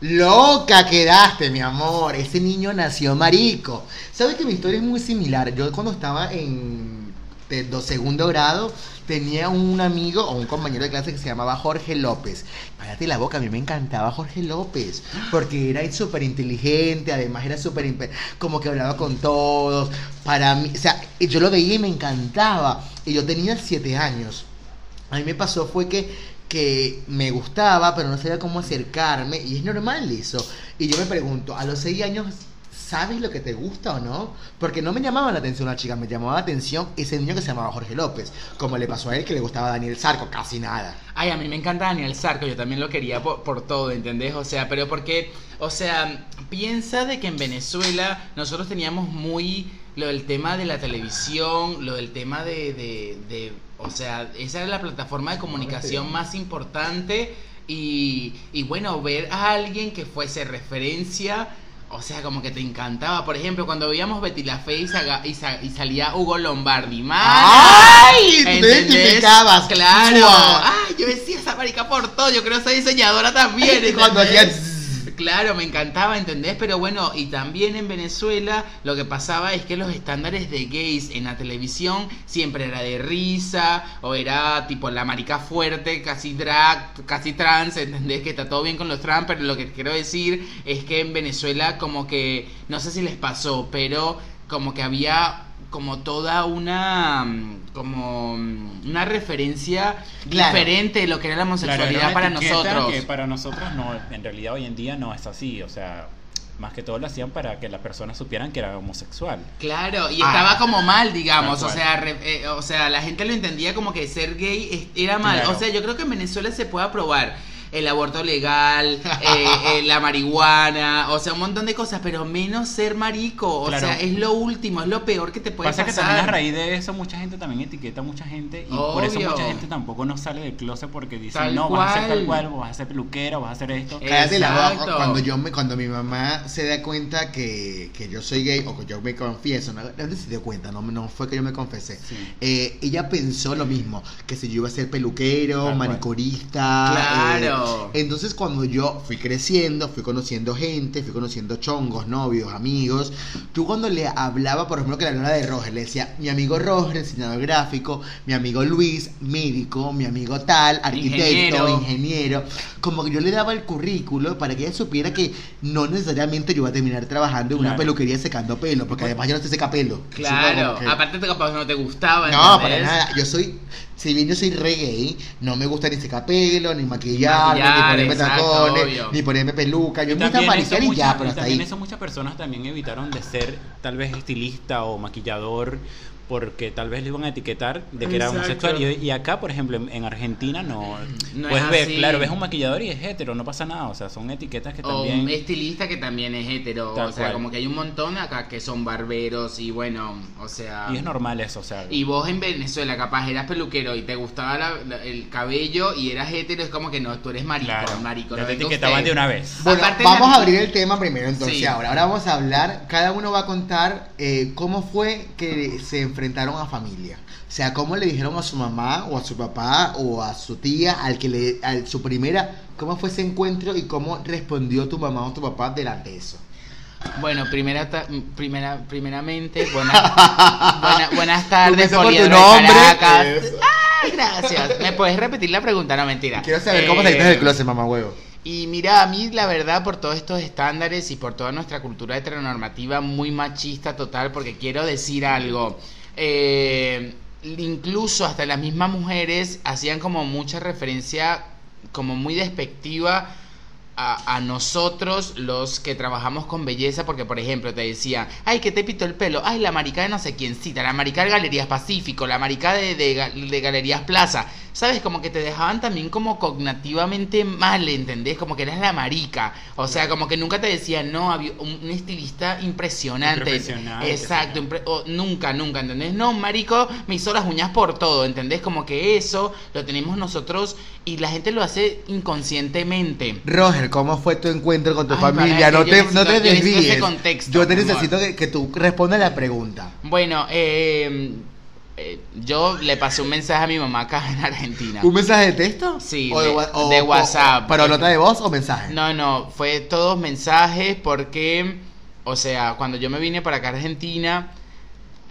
B: Loca quedaste, mi amor. Ese niño nació marico. ¿Sabes que mi historia es muy similar? Yo cuando estaba en segundo grado tenía un amigo o un compañero de clase que se llamaba Jorge López. Cállate la boca, a mí me encantaba Jorge López porque era súper inteligente, además era súper como que hablaba con todos. Para mí, o sea, yo lo veía y me encantaba. Y yo tenía siete años. A mí me pasó fue que, que me gustaba, pero no sabía cómo acercarme, y es normal eso. Y yo me pregunto, a los seis años, ¿sabes lo que te gusta o no? Porque no me llamaba la atención la chica, me llamaba la atención ese niño que se llamaba Jorge López, como le pasó a él que le gustaba Daniel Sarco, casi nada.
A: Ay, a mí me encanta Daniel Sarco, yo también lo quería por, por todo, ¿entendés? O sea, pero porque, o sea, piensa de que en Venezuela nosotros teníamos muy lo del tema de la televisión, lo del tema de, de- o sea, esa era la plataforma de comunicación más importante y, y bueno, ver a alguien que fuese referencia. O sea, como que te encantaba. Por ejemplo, cuando veíamos Betty la Fe y, saga- y sa- y salía Hugo Lombardi. ¡Mana!
B: ¡Ay! Te identificabas.
A: Claro. Ay, yo decía esa marica por todo. Yo creo que soy diseñadora también.
B: Y cuando
A: ¿entendés? Claro, me encantaba, ¿entendés? Pero bueno, y también en Venezuela lo que pasaba es que los estándares de gays en la televisión siempre era de risa, o era tipo la marica fuerte, casi drag, casi trans, ¿entendés? Que está todo bien con los trans, pero lo que quiero decir es que en Venezuela como que, no sé si les pasó, pero como que había como toda una mm, como mm, una referencia
B: Claro.
A: diferente de lo que era la
C: Claro,
A: homosexualidad
C: era
A: para nosotros.
C: Que para nosotros no, en realidad hoy en día no es así, o sea, más que todo lo hacían para que las personas supieran que era homosexual.
A: Claro, y
B: Ah.
A: estaba como mal, digamos, o sea, re- eh, o sea, la gente lo entendía como que ser gay era mal.
C: Claro.
A: O sea, yo creo que en Venezuela se puede aprobar el aborto legal, eh, eh, la marihuana, o sea, un montón de cosas, pero menos ser marico, o
C: Claro.
A: sea, es lo último, es lo peor que te puede
C: Pasa que
A: pasar.
C: también a raíz de eso mucha gente también etiqueta a mucha gente y por eso mucha gente tampoco no sale del closet porque dicen,
A: Tal
C: no, vas a ser tal cual, vas a ser peluquera, vas a hacer esto.
A: Eh,
B: Cállate la boca.
A: Exacto.
B: Cuando yo me, cuando mi mamá se da cuenta que, que yo soy gay o que yo me confieso, no, no se dio cuenta, no, no fue que yo me confesé.
C: Sí.
B: Eh, ella pensó lo mismo, que si yo iba a ser peluquero,
C: Tal cual.
B: manicorista.
A: Claro.
B: entonces cuando yo fui creciendo, fui conociendo gente, fui conociendo chongos, novios, amigos, tú cuando le hablaba, por ejemplo, que le hablaba de Roger, le decía, mi amigo Roger, diseñador gráfico, mi amigo Luis, médico, mi amigo tal, arquitecto,
A: Ingeniero.
B: ingeniero, como que yo le daba el currículo para que ella supiera que no necesariamente yo iba a terminar trabajando en una
C: Claro.
B: peluquería secando pelo, porque además yo no te seca pelo.
A: Claro,
B: que-
A: aparte te capaz no te gustaba.
B: no, para
A: ¿entendés?
B: nada. Yo soy, si bien yo soy re gay, no me gusta ni secar pelo, ni maquillarme,
A: Maquillar,
B: ni ponerme
A: exacto,
B: tacones,
A: obvio.
B: ni ponerme peluca. Yo
C: Y
B: me gusta maricar y ya, pero
C: y
B: hasta
C: también
B: ahí.
C: eso muchas personas también evitaron de ser tal vez estilista o maquillador porque tal vez le iban a etiquetar de que era homosexual y, y acá por ejemplo en, en Argentina no,
A: No
C: puedes
A: es
C: ver
A: así.
C: claro ves un maquillador y es hetero no pasa nada o sea son etiquetas que
A: O
C: también
A: un estilista que también es hetero.
C: Tal
A: o sea,
C: cual.
A: como que hay un montón acá que son barberos y bueno, o sea.
C: y es normal eso o sea
A: Y vos en Venezuela, capaz eras peluquero y te gustaba la- la- el cabello y eras hetero, es como que no, tú eres marico,
C: claro ya
A: no
C: te etiquetaban de una vez
B: Bueno,
A: Aparte
B: vamos
A: la-
B: a abrir el tema primero entonces
A: Sí.
B: ahora. Ahora vamos a hablar, cada uno va a contar eh, cómo fue que se enfrentaron a familia. O sea, cómo le dijeron a su mamá o a su papá o a su tía, al que le, a su primera, cómo fue ese encuentro y cómo respondió tu mamá o tu papá delante de eso.
A: Bueno, primera, ta- primera, primeramente, buena- buena- buenas tardes,
B: por tu nombre.
A: Ay, gracias. ¿Me puedes repetir la pregunta? No, mentira.
B: Quiero saber cómo
A: Eh,
B: saliste del closet, mamá huevo.
A: Y mira, a mí la verdad por todos estos estándares y por toda nuestra cultura heteronormativa muy machista total, porque quiero decir algo, eh, incluso hasta las mismas mujeres hacían como mucha referencia, como muy despectiva a, a nosotros los que trabajamos con belleza, porque por ejemplo te decían, ay, que te pintó el pelo, ay, la marica de no sé quién cita, la marica de Galerías Pacífico, la marica de, de, ga- de Galerías Plaza, ¿sabes? Como que te dejaban también como cognitivamente mal, ¿entendés? Como que eras la marica, o sea, como que nunca te decían, no, había un, un estilista impresionante,
C: Profesional,
A: exacto, impre- nunca, nunca, ¿entendés? No, marico me hizo las uñas por todo, ¿entendés? Como que eso lo tenemos nosotros y la gente lo hace inconscientemente.
B: Roger, ¿cómo fue tu encuentro con tu
A: Ay,
B: familia? No te,
A: yo
B: no
A: necesito-
B: te
A: yo necesito ese
B: desvíes.
A: contexto,
B: Yo te necesito que, que tú respondas la pregunta.
A: Bueno, eh, eh, yo le pasé un mensaje a mi mamá acá en Argentina.
B: ¿Un mensaje de texto?
A: Sí,
B: ¿O
A: de-
B: wa- o-
A: de
B: o-
A: WhatsApp.
B: ¿Pero nota de voz o mensaje?
A: No, no, fue todos mensajes porque, o sea, cuando yo me vine para acá a Argentina,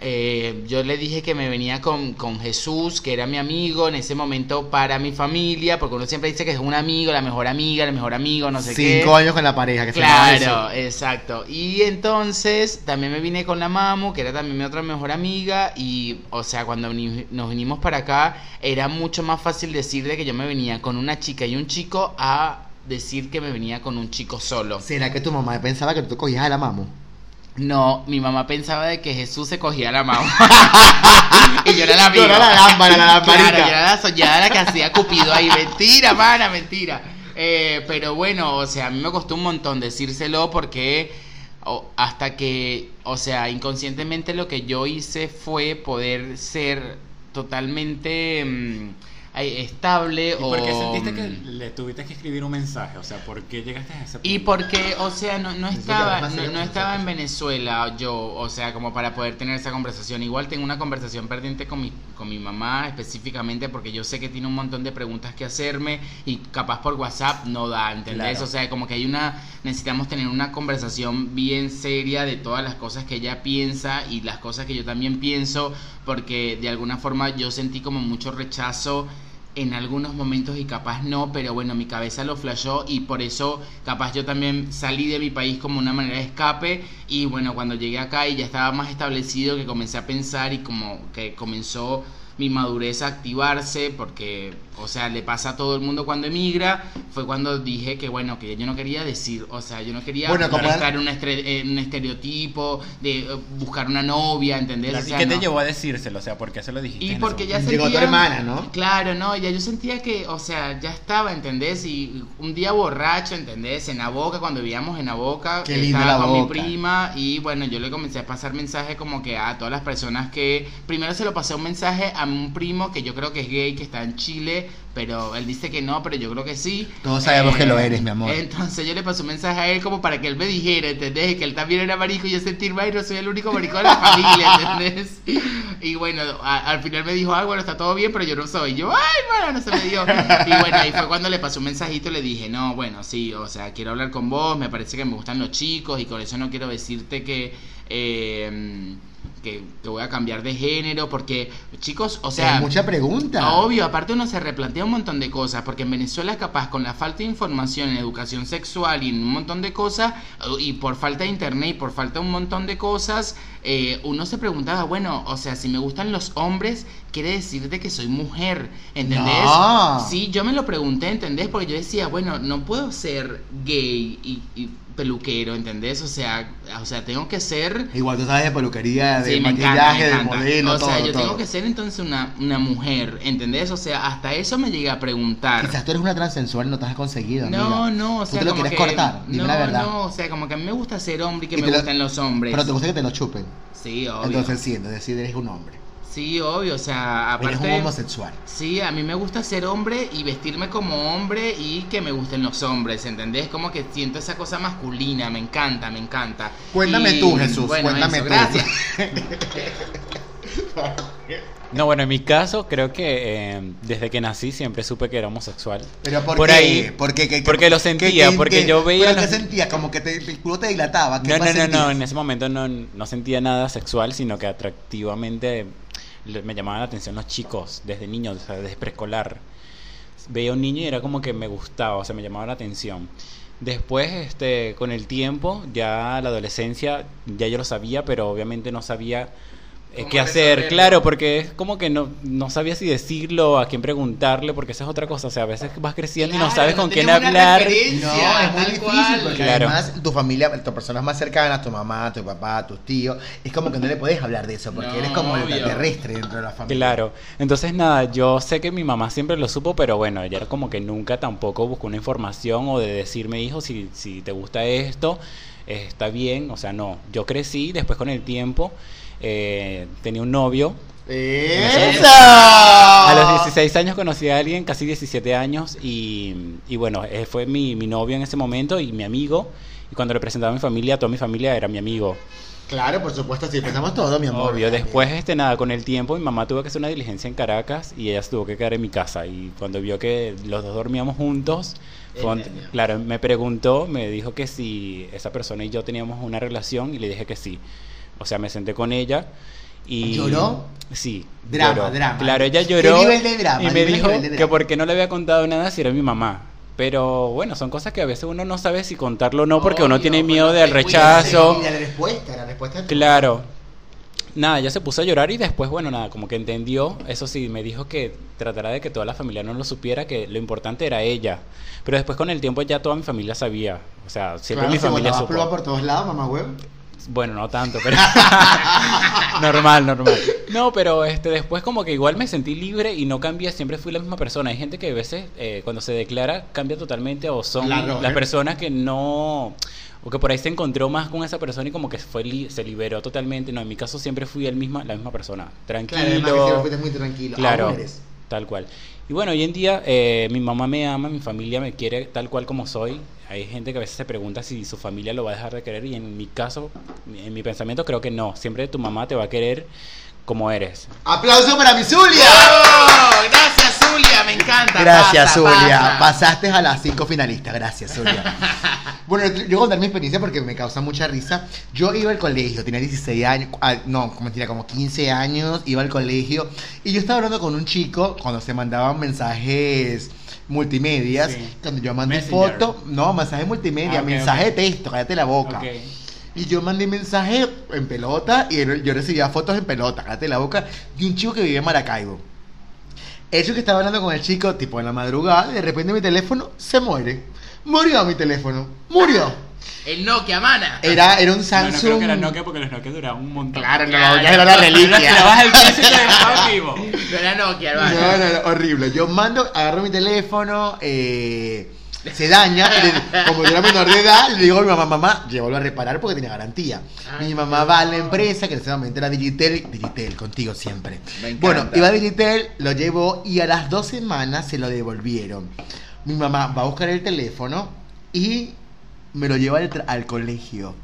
A: eh, yo le dije que me venía con, con Jesús, que era mi amigo en ese momento para mi familia, porque uno siempre dice que es un amigo, la mejor amiga, el mejor amigo, no sé qué.
B: Cinco años con la pareja, que
A: Claro, exacto. Y entonces también me vine con la Mamu, que era también mi otra mejor amiga. Y, o sea, cuando nos vinimos para acá, era mucho más fácil decir de que yo me venía con una chica y un chico a decir que me venía con un chico solo.
B: ¿Será que tu mamá pensaba que tú cogías a la mamu?
A: No, mi mamá pensaba de que Jesús se cogía la Mamu. y yo era la
B: Tú
A: amiga.
B: eras la lámpara, la lamparita.
A: Claro, yo era la soñada la que hacía Cupido ahí. Mentira, mana, mentira. Eh, pero bueno, o sea, a mí me costó un montón decírselo porque hasta que, o sea, inconscientemente lo que yo hice fue poder ser totalmente mm, estable
C: ¿Y
A: o
C: por qué sentiste que
A: mm,
C: le tuviste que escribir un mensaje? O sea, ¿por qué llegaste a ese punto?
A: Y porque, o sea, no, no estaba, no, estaba en. Venezuela yo, o sea, como para poder tener esa conversación. Igual tengo una conversación pendiente con mi, con mi mamá específicamente porque yo sé que tiene un montón de preguntas que hacerme y capaz por WhatsApp no da, ¿entendés?
C: Claro.
A: O sea, como que hay una, necesitamos tener una conversación bien seria de todas las cosas que ella piensa y las cosas que yo también pienso porque de alguna forma yo sentí como mucho rechazo en algunos momentos y capaz no, pero bueno, mi cabeza lo flashó y por eso capaz yo también salí de mi país como una manera de escape y bueno, cuando llegué acá y ya estaba más establecido que comencé a pensar y como que comenzó mi madurez a activarse porque, o sea, le pasa a todo el mundo cuando emigra, fue cuando dije que, bueno, que yo no quería decir, o sea, yo no quería
B: Bueno,
A: estar en un, estereotipo de eh, buscar una novia, ¿entendés?
C: Claro,
A: O
C: ¿Y
A: sea,
C: qué te
A: no.
C: llevó a decírselo? O sea, ¿por qué se lo dijiste?
A: Y porque ya
C: momento?
B: Llegó
A: sentía...
B: tu hermana, ¿no?
A: Claro, no, ya yo sentía que, o sea, ya estaba, ¿entendés? Y un día borracho, ¿entendés? En la boca, cuando vivíamos en la boca,
B: Qué linda
A: estaba
B: La
A: con mi
B: Boca.
A: prima y bueno, yo le comencé a pasar mensajes como que a todas las personas que... Primero se lo pasé un mensaje a un primo que yo creo que es gay, que está en Chile, pero él dice que no, pero yo creo que sí. Eh,
B: Todos sabemos que lo eres, mi amor.
A: Entonces yo le pasé un mensaje a él como para que él me dijera, ¿entendés? Que él también era marico y yo sentir, no soy el único marico de la familia, ¿entendés? Y bueno, a- al final me dijo, ay, bueno, está todo bien, pero yo no soy. Yo, ay, bueno, no se me dio. Y bueno, ahí fue cuando le pasé un mensajito y le dije, no, bueno, sí, o sea, quiero hablar con vos, me parece que me gustan los chicos y con eso no quiero decirte que... eh, que, que voy a cambiar de género porque chicos o sea
B: Es mucha pregunta.
A: Obvio, aparte uno se replantea un montón de cosas, porque en Venezuela capaz con la falta de información en educación sexual y en un montón de cosas, y por falta de internet y por falta de un montón de cosas, eh, uno se preguntaba, bueno, o sea, si me gustan los hombres, quiere decir de que soy mujer, ¿entendés?
B: No.
A: Sí, yo me lo pregunté, ¿entendés? Porque yo decía, bueno, no puedo ser gay y, y peluquero, ¿entendés? O sea, o sea, tengo que ser...
B: Igual tú sabes de peluquería, de
A: Sí,
B: maquillaje,
A: encanta,
B: de modelo,
A: O sea,
B: todo,
A: yo
B: todo.
A: tengo que ser entonces una, una mujer, ¿entendés? O sea, hasta eso me llegué a preguntar.
B: Quizás tú eres una transexual y no te has conseguido,
A: No,
B: amiga.
A: no, o
B: Tú
A: sea,
B: te lo
A: como
B: quieres
A: que,
B: cortar, dime
A: no,
B: la verdad.
A: no, o sea, como que a mí me gusta ser hombre y que
B: Y
A: me
B: lo-
A: gustan los hombres.
B: Pero te gusta que te lo chupen.
A: Sí, obvio.
B: Entonces sí, entonces sí eres un hombre.
A: Sí, obvio, o sea,
B: Eres
A: aparte...
B: un homosexual.
A: Sí, a mí me gusta ser hombre y vestirme como hombre y que me gusten los hombres, ¿entendés? Como que siento esa cosa masculina, me encanta, me encanta.
B: Cuéntame
A: Y,
B: tú, Jesús,
A: bueno,
B: cuéntame
A: eso,
B: tú.
A: Gracias.
C: No, bueno, en mi caso creo que eh, desde que nací siempre supe que era homosexual.
B: Pero ¿por,
C: Por
B: qué?
C: ahí-
B: ¿Por qué? ¿Qué-
C: porque lo sentía, porque yo veía
B: ¿Pero qué sentías? Como que te, el culo te dilataba. ¿Qué
C: No, no, no, no, en ese momento no, no sentía nada sexual, sino que atractivamente me llamaban la atención los chicos desde niño, o sea, desde preescolar. Veía un niño y era como que me gustaba, o sea, me llamaba la atención. Después, este, con el tiempo, ya la adolescencia, ya yo lo sabía, pero obviamente no sabía eh,
A: ¿Cómo
C: qué hacer. Claro, porque es como que no, no sabía si decirlo, a quién preguntarle, porque esa es otra cosa. O sea, a veces vas creciendo y no sabes
A: no
C: con quién hablar.
B: No, es muy difícil
A: cual.
B: porque
C: Claro.
B: además tu familia, tus personas más cercanas, tu mamá, tu papá, tus tíos, es como que no le puedes hablar de eso porque
A: No,
B: eres como el extraterrestre dentro de la familia.
C: Claro, entonces nada, yo sé que mi mamá siempre lo supo, pero bueno, ella era como que nunca tampoco buscó una información o de decirme, hijo, si, si te gusta esto, eh, está bien, o sea, no, yo crecí, después con el tiempo eh, tenía un novio,
B: ¡Eso!
C: a los 16 años conocí a alguien, casi 17 años, y, y bueno, él fue mi, mi novio en ese momento y mi amigo, y cuando le presentaba a mi familia, toda mi familia era mi amigo.
B: Claro, por supuesto, sí, pensamos todo, mi amor.
C: Obvio, después este nada, con el tiempo mi mamá tuvo que hacer una diligencia en Caracas y ella se tuvo que quedar en mi casa y cuando vio que los dos dormíamos juntos, fue claro, me preguntó, me dijo que si esa persona y yo teníamos una relación y le dije que sí. O sea, me senté con ella y
B: ¿Lloró?
C: Sí.
B: Drama,
C: lloró.
B: drama.
C: Claro, ella
B: ¿Qué
C: lloró
B: nivel de drama?
C: y me dijo que
B: drama.
C: por qué no le había contado nada si era mi mamá. Pero bueno, son cosas que a veces uno no sabe si contarlo o no porque uno tiene miedo del rechazo.
B: Y la respuesta, la respuesta.
C: Claro. Nada, ella se puso a llorar y después, bueno, nada, como que entendió, eso sí, me dijo que tratara de que toda la familia no lo supiera, que lo importante era ella. Pero después con el tiempo ya toda mi familia sabía. O sea, siempre
B: Claro,
C: mi familia supo.
B: por todos lados, mamá huevo.
C: Bueno, no tanto, pero normal, normal. No, pero este después como que igual me sentí libre y no cambié, siempre fui la misma persona. Hay gente que a veces eh, cuando se declara cambia totalmente o son
B: La Roger.
C: las personas que no o que por ahí se encontró más con esa persona y como que fue li- se liberó totalmente. No, en mi caso siempre fui el misma la misma persona, tranquilo.
B: Claro, además que siempre fuiste muy tranquilo.
C: Claro,
B: Aún eres.
C: Tal cual. Y bueno, hoy en día eh, mi mamá me ama, mi familia me quiere tal cual como soy. Hay gente que a veces se pregunta si su familia lo va a dejar de querer y en mi caso, en mi pensamiento creo que no. Siempre tu mamá te va a querer como eres.
B: ¡Aplauso para mi Zulia!
A: ¡Oh! Gracias, Zulia, me encanta.
B: Gracias,
A: pasa,
B: Zulia.
A: pasa.
B: Pasaste a las cinco finalistas. Gracias, Zulia. bueno, yo voy a contar mi experiencia porque me causa mucha risa. Yo iba al colegio, tenía 16 años, ah, no, como mentira, como 15 años, iba al colegio y yo estaba hablando con un chico cuando se mandaban mensajes multimedias,
C: Sí.
B: cuando yo mandé
C: Messenger.
B: foto, no, mensaje multimedia,
C: Ah, ok,
B: mensaje
C: ok.
B: de texto, cállate la boca.
C: Ok.
B: Y yo mandé mensaje en pelota y yo recibía fotos en pelota, cállate la boca, de un chico que vivía en Maracaibo. Chico que estaba hablando con el chico, tipo en la madrugada, y de repente mi teléfono se muere. Murió mi teléfono, murió.
A: El Nokia, mana.
B: Era, era un
C: No, no
B: Samsung.
C: creo que era Nokia porque los Nokia duraban un montón.
B: Claro, no,
A: Claro.
B: ya era la reliquia.
C: el piso y te dejaba vivo.
A: No era Nokia, hermano.
B: No, no, no, horrible. Yo mando, agarro mi teléfono, eh, se daña, le- como yo era menor de edad, le digo a mi mamá, mamá, llévalo a reparar porque tiene garantía. Mi mamá va a la empresa, que en ese momento era Digitel, Digitel, contigo siempre.
A: Me encanta.
B: Bueno, iba a Digitel, lo llevó y a las dos semanas se lo devolvieron. Mi mamá va a buscar el teléfono y me lo lleva al, tra- al colegio.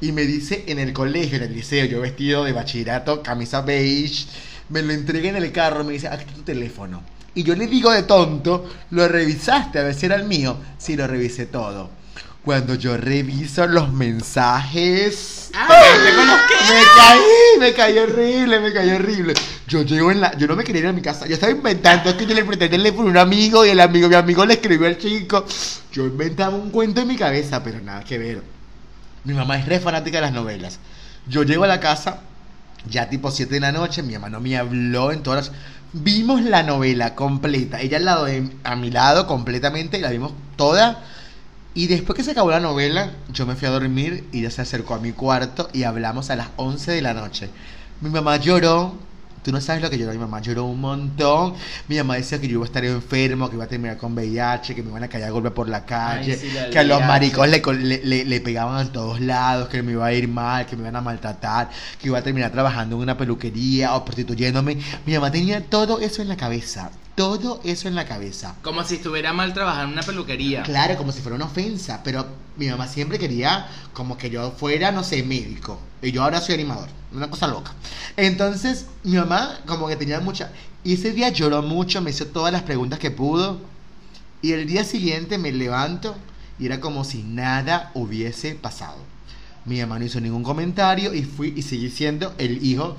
B: Y me dice en el colegio, en el liceo, yo vestido de bachillerato, camisa beige, me lo entrega en el carro, me dice, aquí está tu teléfono. Y yo le digo de tonto, ¿lo revisaste a ver si era el mío? Sí, lo revisé todo. Cuando yo reviso los mensajes...
A: Ah,
B: Me caí, me caí horrible, me caí horrible. Yo llego en la. Yo no me quería ir a mi casa. Yo estaba inventando, es que yo le presté el teléfono a un amigo y el amigo, mi amigo le escribió al chico. Yo inventaba un cuento en mi cabeza, pero nada que ver. Mi mamá es re fanática de las novelas. Yo llego a la casa, ya tipo 7 de la noche, mi mamá no me habló en todas las... Vimos la novela completa, ella al lado a mi lado completamente, la vimos toda. Y después que se acabó la novela, yo me fui a dormir y ella se acercó a mi cuarto y hablamos a las 11 de la noche. Mi mamá lloró. Tú no sabes lo que lloró mi mamá. Lloró un montón. Mi mamá decía que yo iba a estar enfermo, que iba a terminar con VIH, que me iban a caer a golpe por la calle,
A: Ay, sí, la
B: que a los maricos le, le- le pegaban a todos lados, que me iba a ir mal, que me iban a maltratar, que iba a terminar trabajando en una peluquería o prostituyéndome. Mi mamá tenía todo eso en la cabeza. Todo eso en la cabeza.
A: Como si estuviera mal trabajar en una peluquería.
B: Claro, como si fuera una ofensa, pero mi mamá siempre quería como que yo fuera, no sé, médico. Y yo ahora soy animador, una cosa loca. Entonces, mi mamá como que tenía mucha... Y ese día lloró mucho, me hizo todas las preguntas que pudo. Y el día siguiente me levanto y era como si nada hubiese pasado. Mi mamá no hizo ningún comentario y fui y seguí siendo el hijo...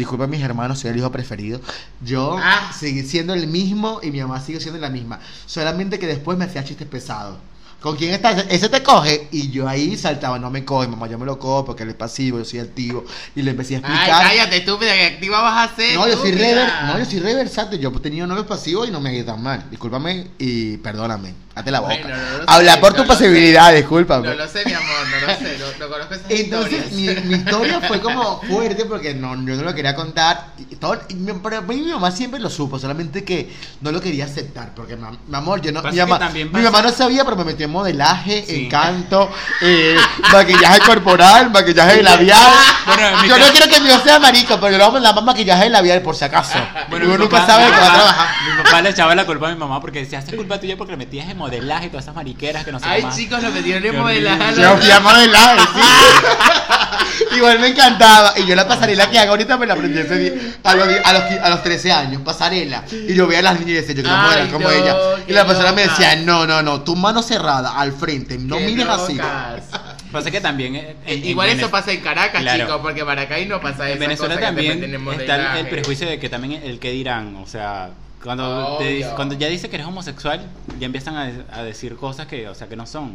B: Disculpa mis hermanos, soy el hijo preferido. Yo
A: Ah.
B: seguí siendo el mismo y mi mamá sigue siendo la misma. Solamente que después me hacía chistes pesados. ¿Con quién estás? Ese te coge. Y yo ahí saltaba, no me coge, mamá, yo me lo cojo porque él es pasivo, yo soy activo. Y le empecé a
A: Ay,
B: explicar.
A: cállate, estúpida, que activa vas a ser.
B: no, yo soy rever, no, yo soy reversante. Yo he tenido novios pasivos y no me he ido tan mal. Discúlpame y perdóname. Hazte la boca.
A: Bueno, no lo
B: Habla
A: sé,
B: por
A: no
B: tu
A: lo
B: posibilidad, discúlpame.
A: No lo sé, mi amor, no lo sé, no, no conozco esas
B: Entonces, mi, mi historia fue como fuerte porque no, yo no lo quería contar. Y todo, y mi- pero mí mi mamá siempre lo supo, solamente que no lo quería aceptar. Porque, mi amor, yo no. Mi mamá, mi mamá no sabía, pero me metió en modelaje,
C: Sí.
B: encanto, eh, maquillaje corporal, maquillaje labial.
C: Bueno, en mi
B: yo no quiero que mi hijo sea marico, pero le vamos a dar maquillaje labial por si acaso.
C: Bueno,
B: Uno
C: mi
B: nunca
C: papá-
B: sabe
C: mi
B: que va a trabajar.
C: Mi papá le echaba la culpa a mi mamá porque decía, es culpa tuya porque le metías en modelaje y todas esas mariqueras que no sé
A: Ay,
C: más.
A: chicos, lo metieron en modelaje.
B: Yo fui a modelaje, sí. Igual me encantaba. Y yo la pasarela que hago ahorita me la aprendí ese día, a, los, a, los, a los 13 años, pasarela. Y yo veía a las niñas y decía, yo quiero
A: Ay,
B: modelar como
A: no,
B: ella. Y la pasarela me decía, no, no, no, tu mano cerrada, al frente, no
A: Qué
B: mires así.
A: locas.
C: Pasa que también... eh, en- en
A: Igual eso
C: Venez-
A: pasa en Caracas,
C: Claro.
A: chicos, porque Maracay no pasa eso.
C: En Venezuela también está el prejuicio de que también el que dirán, o sea, cuando, te
A: Obvio.
C: dice- cuando ya dice que eres homosexual, ya empiezan a, a decir cosas que, o sea, que no son.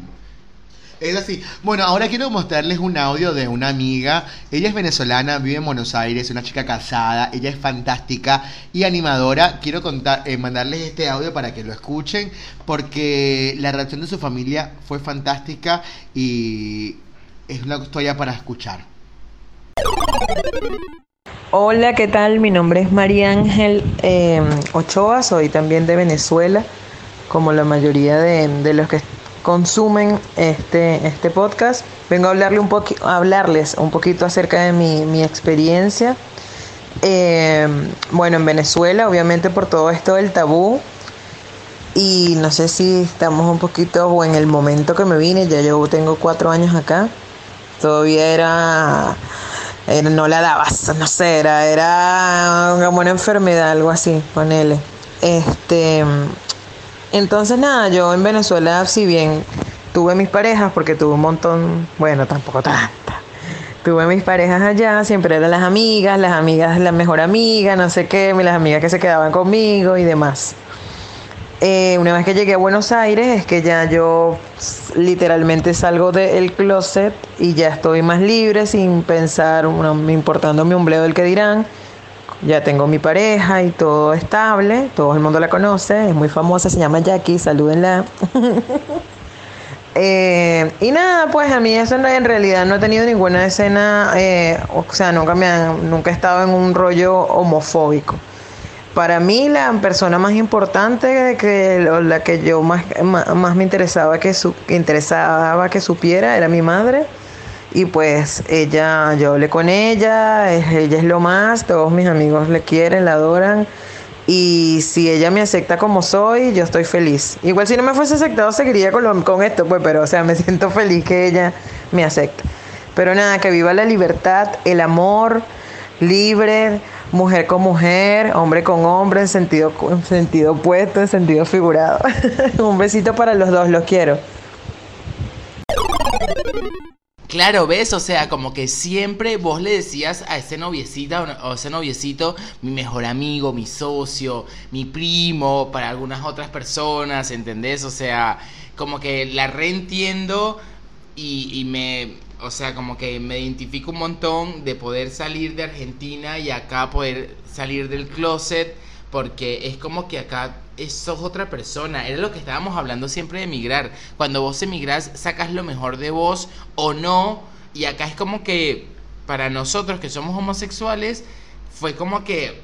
B: Es así. Bueno, ahora quiero mostrarles un audio de una amiga. Ella es venezolana, vive en Buenos Aires, una chica casada. Ella es fantástica y animadora. Quiero contar, eh, mandarles este audio para que lo escuchen, porque la reacción de su familia fue fantástica y es una historia para escuchar.
E: Hola, ¿qué tal? Mi nombre es María Ángel eh, Ochoa, soy también de Venezuela, como la mayoría de, de los que consumen este, este podcast. Vengo a, hablarle un a hablarles un poquito acerca de mi, mi experiencia. Eh, bueno, en Venezuela, obviamente por todo esto del tabú, y no sé si estamos un poquito o en el momento que me vine, ya yo tengo cuatro años acá, todavía era, era- no la dabas, no sé, era, era como una enfermedad, algo así, ponele. Este, Entonces nada, yo en Venezuela, si bien tuve mis parejas, porque tuve un montón, bueno, tampoco tanta. Tuve mis parejas allá, siempre eran las amigas, las amigas, la mejor amiga, no sé qué, las amigas que se quedaban conmigo y demás. Eh, una vez que llegué a Buenos Aires es que ya yo literalmente salgo del closet y ya estoy más libre sin pensar, no, importando mi ombleo del que dirán. Ya tengo mi pareja y todo estable, todo el mundo la conoce, es muy famosa, se llama Jackie, salúdenla. Eh, y nada, pues a mí eso en realidad no he tenido ninguna escena, eh, o sea, nunca, me han, nunca he estado en un rollo homofóbico. Para mí la persona más importante que la que yo más, más, me interesaba que, su, interesaba que supiera era mi madre y pues ella yo hablé con ella ella es lo más todos mis amigos le quieren la adoran y si ella me acepta como soy, yo estoy feliz. Igual si no me fuese aceptado, seguiría con, con esto, pues, pero o sea, me siento feliz que ella me acepte. Pero nada, que viva la libertad, el amor libre, mujer con mujer, hombre con hombre, en sentido, en sentido opuesto, en sentido figurado. Un besito para los dos, los quiero.
A: Claro, ves, o sea, como que siempre vos le decías a ese noviecita o ese noviecito, mi mejor amigo, mi socio, mi primo, para algunas otras personas, ¿entendés? O sea, como que la reentiendo y, y me, o sea, como que me identifico un montón de poder salir de Argentina y acá poder salir del closet, porque es como que acá sos otra persona. Era lo que estábamos hablando siempre de emigrar. Cuando vos emigras, sacas lo mejor de vos o no. Y acá es como que para nosotros que somos homosexuales, fue como que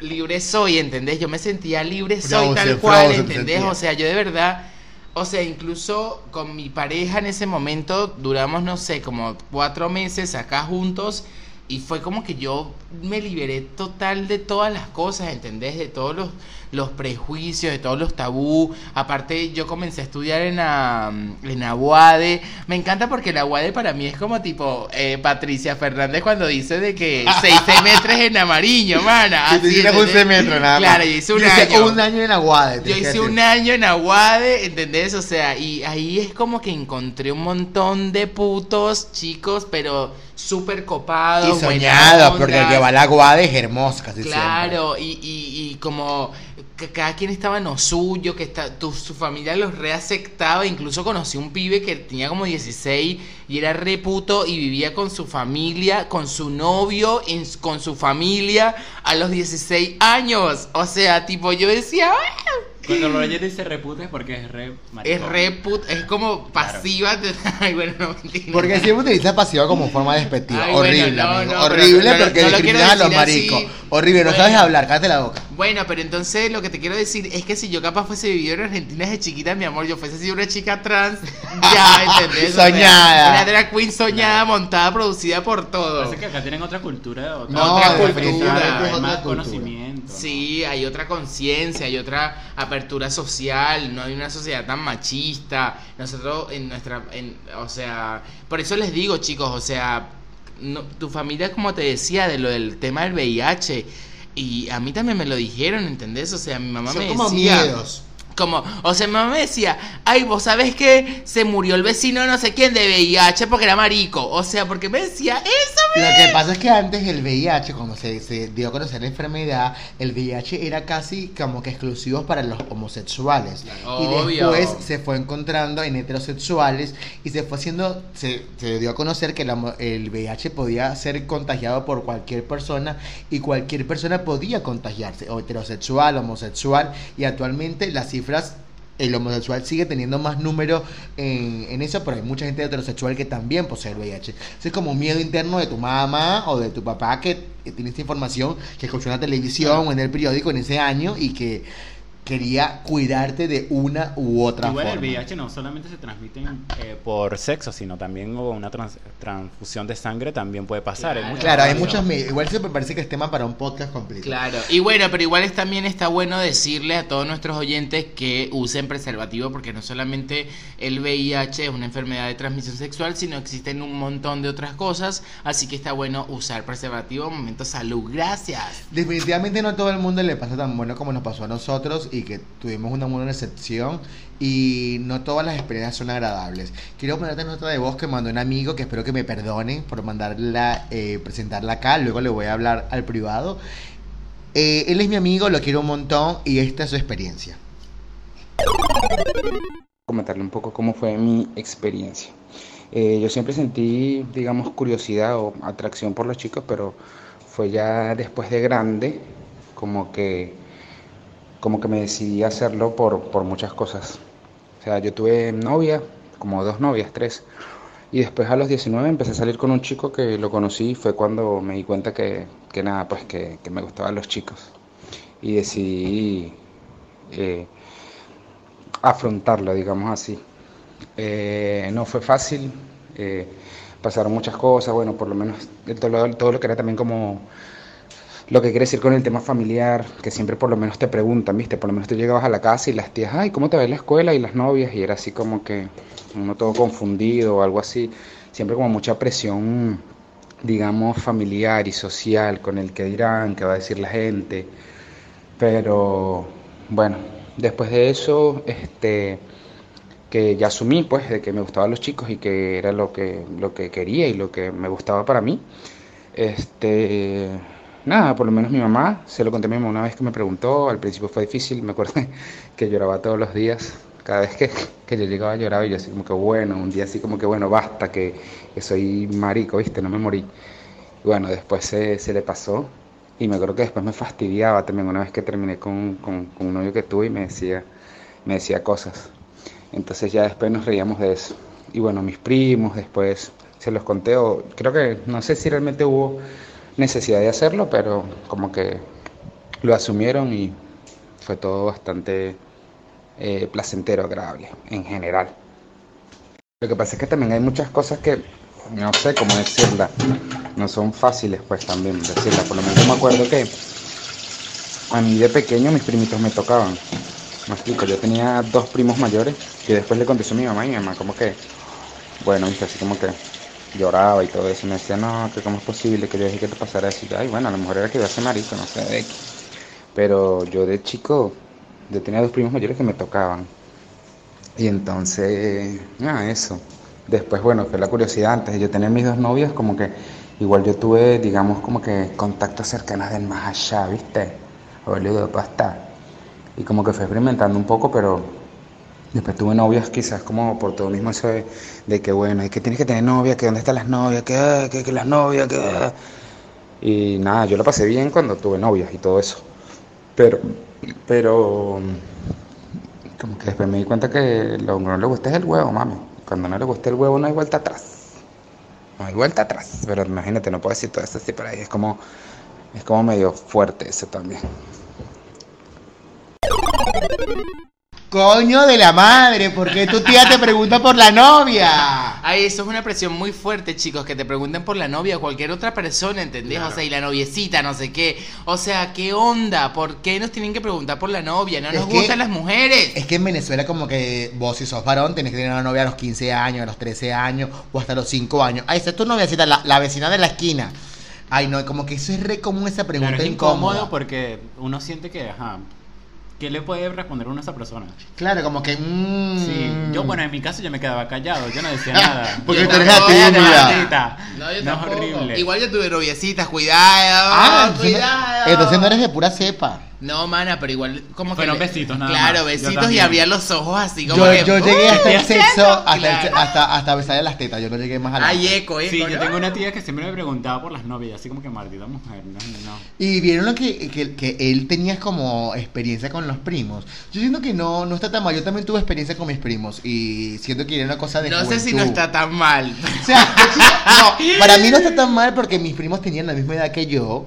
A: libre soy, ¿entendés? Yo me sentía libre soy tal cual, ¿entendés? O sea, yo de verdad, o sea, incluso con mi pareja en ese momento duramos, no sé, como cuatro meses acá juntos y fue como que yo me liberé total de todas las cosas, ¿entendés? De todos los los prejuicios, de todos los tabú. Aparte, yo comencé a estudiar en la, en la UADE. Me encanta porque la UADE para mí es como tipo eh, Patricia Fernández cuando dice de que seis semestres en Amariño, mana.
B: Así, un semestre nada
A: Claro, yo hice un año.
B: un año en Aguade.
A: Yo hice un año en Aguade, ¿entendés? O sea, y ahí es como que encontré un montón de putos chicos, pero súper copados.
B: Y soñados, porque el que va a la Aguade es hermoso casi
A: Claro, y, y, y como que cada quien estaba en lo suyo, que está, tu, su familia los reaceptaba, incluso conocí un pibe que tenía como 16 y era reputo y vivía con su familia, con su novio, con su familia a los 16 años. O sea, tipo, yo decía... ¡Ah!
C: Cuando Roger dice reputa es porque es re
A: Es reput, es como pasiva. Ay, bueno, no
B: Porque siempre utiliza pasiva como forma despectiva. Horrible, Horrible porque no, discriminas a los maricos. Horrible, no sabes hablar, cállate la boca.
A: Bueno, pero entonces lo que te quiero decir es que si yo capaz fuese vivido en Argentina desde chiquita, mi amor, yo fuese así una chica trans, ya, ¿entendés?
B: soñada.
A: una drag queen soñada, montada, producida por todo.
C: Parece que acá tienen otra cultura, otra,
A: no, otra cultura,
C: hay más conocimiento.
A: Sí, hay otra conciencia, hay otra apertura social, no hay una sociedad tan machista. Nosotros en nuestra, en, o sea, por eso les digo chicos, o sea, no, tu familia como te decía de lo del tema del VIH y a mí también me lo dijeron, ¿entendés? O sea, mi mamá me
B: como
A: decía
B: miedos.
A: Como, o sea, mi mamá me decía, ay, vos sabés que se murió el vecino no sé quién de VIH porque era marico. O sea, porque me decía, eso
B: me... Lo que pasa es que antes el VIH, cuando se, se dio a conocer la enfermedad, el VIH era casi como que exclusivo para los homosexuales. Y después se fue encontrando en heterosexuales y se fue haciendo, se, se dio a conocer que el VIH podía ser contagiado por cualquier persona y cualquier persona podía contagiarse, o heterosexual, homosexual, y actualmente la cifra el homosexual sigue teniendo más número en, eso, pero hay mucha gente heterosexual que también posee el VIH. es como un miedo interno de tu mamá o de tu papá que, tiene esta información, que escuchó en la televisión o en el periódico en ese año y que quería cuidarte de una u otra
C: Igual
B: forma.
C: el VIH no solamente se transmite eh, por sexo, sino también una transfusión de sangre también puede pasar.
B: Claro, hay, muchas... Igual se me parece que es tema para un podcast completo.
A: Claro, y bueno, pero igual es, también está bueno decirle a todos nuestros oyentes que usen preservativo porque no solamente el VIH es una enfermedad de transmisión sexual, sino existen un montón de otras cosas, así que está bueno usar preservativo. Momento salud, gracias.
B: Definitivamente no a todo el mundo le pasa tan bueno como nos pasó a nosotros y que tuvimos una buena recepción y no todas las experiencias son agradables. Quiero ponerte nota de voz que mandó un amigo que espero que me perdone por mandarla, eh, presentarla acá, luego le voy a hablar al privado. Eh, él es mi amigo, lo quiero un montón y esta es su experiencia.
F: comentarle un poco cómo fue mi experiencia. Eh, yo siempre sentí, digamos, curiosidad o atracción por los chicos, pero fue ya después de grande como que, como que me decidí a hacerlo por, por muchas cosas. O sea, yo tuve novia, como dos novias, tres. Y después a los 19 empecé a salir con un chico que lo conocí fue cuando me di cuenta que, que nada, pues que, que me gustaban los chicos. Y decidí eh, afrontarlo, digamos así. Eh, no fue fácil, eh, pasaron muchas cosas, bueno, por lo menos todo, todo, lo que era también como lo que quiere decir con el tema familiar, que siempre por lo menos te preguntan, ¿viste? Por lo menos tú llegabas a la casa y las tías, ay, ¿cómo te va en la escuela? Y las novias, y era así como que uno todo confundido o algo así, siempre como mucha presión, digamos, familiar y social con el que dirán, qué va a decir la gente, pero bueno, después de eso, este que ya asumí pues de que me gustaban los chicos y que era lo que lo que quería y lo que me gustaba para mí este nada por lo menos mi mamá se lo conté a mi mamá una vez que me preguntó al principio fue difícil me acuerdo que lloraba todos los días cada vez que, que yo llegaba lloraba y yo así como que bueno un día así como que bueno basta que, que soy marico viste no me morí. Bueno después se, se le pasó y me acuerdo que después me fastidiaba también una vez que terminé con, con, con un novio que tuve y me decía me decía cosas. Entonces ya después nos reíamos de eso. Y bueno, mis primos después se los conté, o creo que no sé si realmente hubo necesidad de hacerlo, pero como que lo asumieron y fue todo bastante eh, placentero, agradable en general. Lo que pasa es que también hay muchas cosas que no sé cómo decirla, no son fáciles pues también decirla. Por lo menos me acuerdo que a mí de pequeño mis primitos me tocaban. Me explico, yo tenía dos primos mayores y después le contestó a mi mamá y mi mamá como que, bueno, así como que lloraba y todo eso. Me decía, no, que cómo es posible que yo dije que te pasara eso. Y yo, ay, bueno, a lo mejor era que iba a ser marico, no sé. Pero yo de chico, yo tenía dos primos mayores que me tocaban. Y entonces, nada, eso. Después, bueno, fue la curiosidad antes de yo tener mis dos novias, como que igual yo tuve, digamos, como que contactos cercanos del más allá, ¿viste? Boludo, pasta. Y como que fue experimentando un poco, pero Después tuve novias quizás como por todo mismo eso de, que bueno, es que tienes que tener novia, que dónde están las novias, que, que, las novias, que... Y nada, yo la pasé bien cuando tuve novias y todo eso. Pero, pero, como que después me di cuenta que lo que no le gusta es el huevo, mami. Cuando no le gusta el huevo no hay vuelta atrás. No hay vuelta atrás. Pero imagínate, no puedo decir todo esto así por ahí. Es como, es como medio fuerte eso también.
B: Coño de la madre, porque tu tía te pregunta por la novia.
A: Ay, eso es una presión muy fuerte, chicos, que te pregunten por la novia o cualquier otra persona, ¿entendés? O sea, y la noviecita, no sé qué. O sea, ¿qué onda? ¿Por qué nos tienen que preguntar por la novia? ¿No
B: Es
A: nos
B: que-
A: gustan las mujeres?
B: Es que en Venezuela como que vos si sos varón tenés que tener una novia a los 15 años, a los 13 años o hasta los 5 años. Ahí está tu noviacita, la, la vecina de la esquina. Ay, no, como que eso es re común esa pregunta
C: Claro, es
B: incómoda.
C: incómodo porque uno siente que, ajá, ¿qué le puede responder uno a esa persona?
B: Claro, como que... mm,
C: Sí, yo, bueno, en mi caso yo me quedaba callado, yo no decía nada.
B: Porque tú eres tímida.
A: No, yo
C: No, es horrible.
A: Igual yo tuve noviecitas, cuidado,
B: Ah,
A: cuidado.
B: entonces no eres de pura cepa.
A: No, mana, pero igual como
C: Fueron
A: que... le-
C: besitos nada
A: Claro,
C: más. Yo
A: besitos y abría los ojos así como
B: Yo,
A: que...
B: yo llegué hasta el
A: ¿qué
B: sexo, hasta, el-
A: Claro.
B: hasta, hasta besarle las tetas, yo no llegué más a la...
A: Ay, eco, eco.
C: Sí, yo
A: ¿no?
C: tengo una tía que siempre me preguntaba por las novias, así como que maldita mujer, no, no.
B: Y vieron lo que, que, que él tenía como experiencia con los primos. Yo siento que no, no está tan mal. Yo también tuve experiencia con mis primos y siento que era una cosa de
A: No sé si
B: juventud.
A: no está tan mal.
B: O sea, yo no, para mí no está tan mal porque mis primos tenían la misma edad que yo.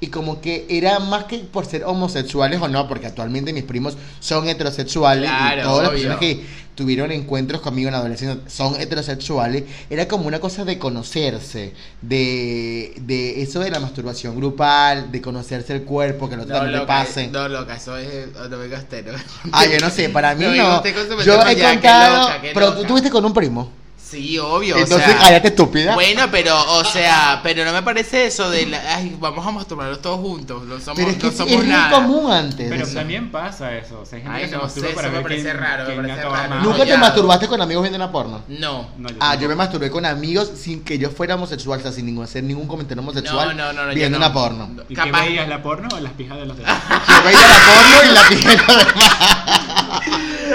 B: Y como que era más que por ser homosexuales o no, porque actualmente mis primos son heterosexuales
A: Claro,
B: y todas las personas que tuvieron encuentros conmigo en la adolescencia son heterosexuales, era como una cosa de conocerse, de, de eso de la masturbación grupal, de conocerse el cuerpo, que no, también te
A: loca,
B: pasen.
A: No, loca, eso es... No gasté, no.
B: Ah, yo no sé, para mí
A: No,
B: no. Yo he contado,
A: loca,
B: pero tú
A: loca.
B: tuviste con un primo.
A: Sí, obvio.
B: Entonces,
A: o sea,
B: cállate estúpida.
A: Bueno, pero, o sea, pero no me parece eso de, la- ay, vamos a masturbarnos todos juntos. No somos,
B: Pero es que
A: no
B: es,
A: somos
B: es muy
A: nada.
B: común antes.
C: Pero
B: eso.
C: también pasa eso. O sea, hay gente
A: Ay,
C: que se
A: no
C: masturba
A: sé,
C: para
A: eso me parece
C: quién,
A: raro, me parece.
B: ¿Nunca te masturbaste con amigos viendo una porno?
A: No.
C: No, yo
B: Ah, yo me masturbé con amigos sin que yo fuera homosexual, o sea, sin ningún, hacer ningún comentario homosexual,
A: No, no, no,
B: viendo
A: no.
B: una porno.
C: ¿Y
A: Capaz-
C: qué veías, la porno o las pijas de los demás?
B: Yo veía la porno y la pija de los demás.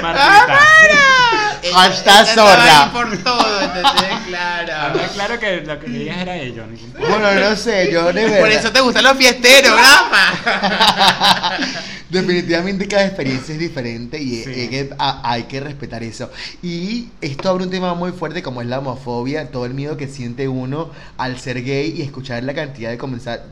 C: Martita.
A: Ahí por todo, ¿entendés? Claro.
C: Habla claro que lo que veías era ellos.
B: Bueno, no sé, yo de verdad.
A: Por eso te gustan los fiesteros, Rafa.
B: Definitivamente cada experiencia es diferente y
C: Sí.
B: hay, que, a- hay que respetar eso. Y esto abre un tema muy fuerte como es la homofobia, todo el miedo que siente uno al ser gay y escuchar la cantidad de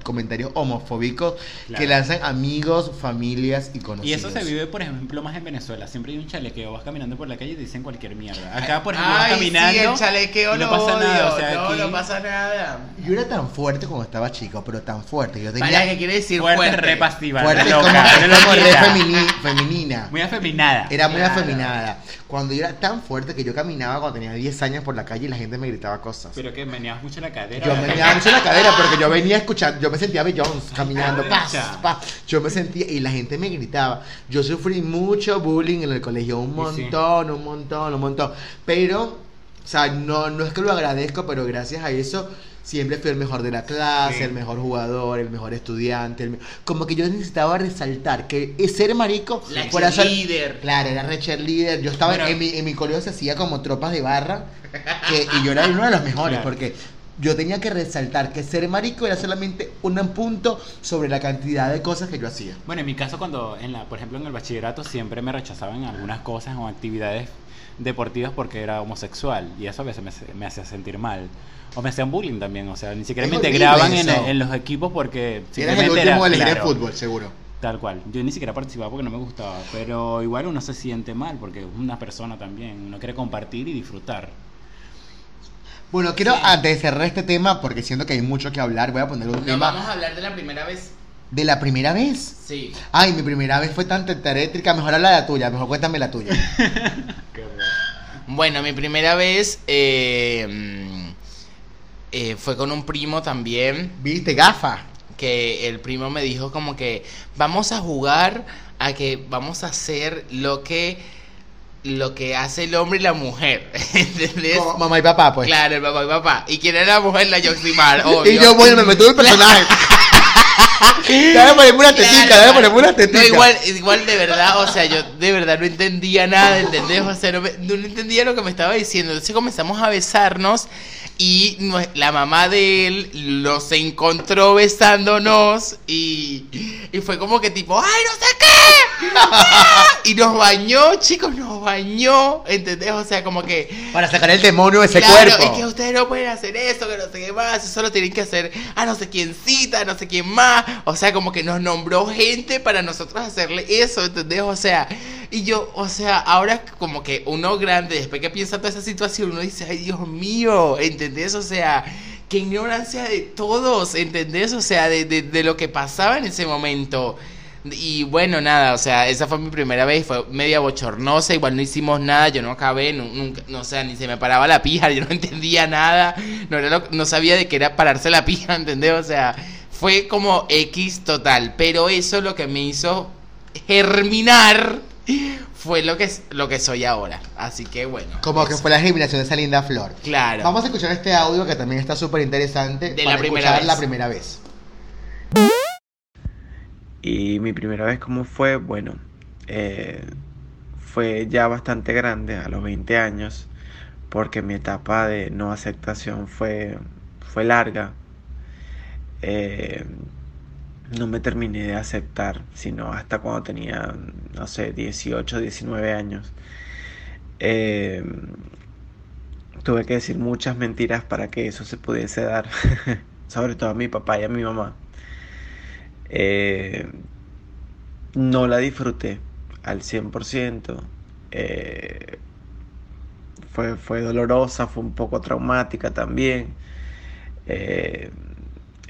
B: comentarios homofóbicos
C: Claro.
B: que lanzan amigos, familias y
C: Y
B: conocidos.
C: eso se vive, por ejemplo, más en Venezuela. Siempre hay un chalequeo, vas caminando por la calle y te dicen cualquier mierda. Acá, por ejemplo, vas caminando.
A: Sí, el chalequeo
C: no
A: lo
C: pasa
A: odio.
C: nada. O sea,
A: no,
C: aquí,
A: no pasa nada.
B: Yo era tan fuerte cuando estaba chico, pero tan fuerte. que Yo tenía
A: Para, ¿qué quiere decir
C: fuerte,
A: fuerte?
C: re pasiva,
B: fuerte como,
C: loca, re
B: como re femini- femenina.
C: Muy afeminada.
B: Era muy
A: Claro.
B: afeminada. Cuando yo era tan fuerte que yo caminaba cuando tenía 10 años por la calle y la gente me gritaba cosas.
C: Pero que meneabas mucho la cadera.
B: Yo me meneaba mucho la cadera porque yo venía escuchando, yo me sentía Jones caminando, pa,
C: Concha.
B: pa. yo me sentía y la gente me gritaba. Yo sufrí mucho bullying en el colegio, un
C: Y sí.
B: montón, un montón, un montón. Pero, o sea, no, no es que lo agradezco, pero gracias a eso siempre fui el mejor de la clase,
C: Sí.
B: el mejor jugador, el mejor estudiante. el me- como que yo necesitaba resaltar que ser marico
A: La cheerleader.
B: Claro, era re cheerleader. Yo estaba
C: Bueno.
B: en, mi, en mi colegio se hacía como tropas de barra que- y yo era uno de los mejores
C: Claro.
B: porque yo tenía que resaltar que ser marico era solamente un punto sobre la cantidad de cosas que yo hacía.
C: Bueno, en mi caso, cuando, en la, por ejemplo, en el bachillerato siempre me rechazaban algunas cosas o actividades deportivas porque era homosexual y eso a veces me, me hacía sentir mal. O me hacían bullying también, o sea, ni siquiera
B: Es
C: me integraban en, en los equipos porque
B: Eres el último
C: era-
B: de elegir
C: claro,
B: fútbol, seguro.
C: Tal cual. Yo ni siquiera participaba porque no me gustaba, pero igual uno se siente mal porque es una persona también, uno quiere compartir y disfrutar.
B: Bueno, quiero antes de cerrar este tema, porque siento que hay mucho que hablar, voy a poner un
A: No
B: tema
A: vamos a hablar de la primera vez.
B: de la primera vez.
A: Sí.
B: Ay, mi primera vez fue tan tetátrica, mejor habla de la tuya, mejor cuéntame la tuya.
A: Bueno, mi primera vez eh, mm, eh, fue con un primo también.
B: ¿Viste, gafa?
A: que el primo me dijo como que vamos a jugar a que vamos a hacer lo que lo que hace el hombre y la mujer, ¿entendés?
B: Como mamá y papá, pues.
A: Claro, el papá y papá. ¿Y quién era la mujer? La Yoximar, obvio.
B: Y yo, bueno, me metí en el personaje. Dale una tetica,
A: Claro,
B: dale una tetica.
A: No, igual, igual de verdad, o sea, yo de verdad no entendía nada, ¿entendés? O sea, no, me- no entendía lo que me estaba diciendo. Entonces comenzamos a besarnos y la mamá de él los encontró besándonos y, y fue como que tipo, ¡ay, no sé qué! ¡Ah! Y nos bañó, chicos, nos bañó, ¿entendés? O sea, como que...
B: Para sacar el demonio de ese
A: Claro,
B: cuerpo.
A: es que ustedes no pueden hacer eso, que no sé qué más, eso lo tienen que hacer a no sé quién cita, a no sé quién más. O sea, como que nos nombró gente para nosotros hacerle eso, ¿entendés? O sea, y yo, o sea, ahora como que uno grande, después que piensa toda esa situación, uno dice, ay Dios mío, ¿entendés? O sea, qué ignorancia de todos, ¿entendés? O sea, de, de, lo que pasaba en ese momento. Y bueno, nada, o sea, esa fue mi primera vez, fue media bochornosa, igual no hicimos nada, yo no acabé, nu- nunca, no, o sea, ni se me paraba la pija, yo no entendía nada, no, no sabía de qué era pararse la pija, ¿entendés? O sea, fue como X total, pero eso lo que me hizo germinar fue lo que, es- lo que soy ahora, así que bueno.
B: Como que fue la germinación de esa linda flor.
A: Claro.
B: Vamos a escuchar este audio que también está súper interesante.
A: De
B: para
A: la primera
B: escuchar
A: vez.
B: la primera vez.
D: Y mi primera vez, ¿cómo fue? Bueno, eh, fue ya bastante grande, a los 20 años, porque mi etapa de no aceptación fue, fue larga. Eh, no me terminé de aceptar, sino hasta cuando tenía, no sé, 18, 19 años. Eh, tuve que decir muchas mentiras para que eso se pudiese dar, sobre todo a mi papá y a mi mamá. Eh, no la disfruté al 100%. eh, fue, fue dolorosa, fue un poco traumática también. eh,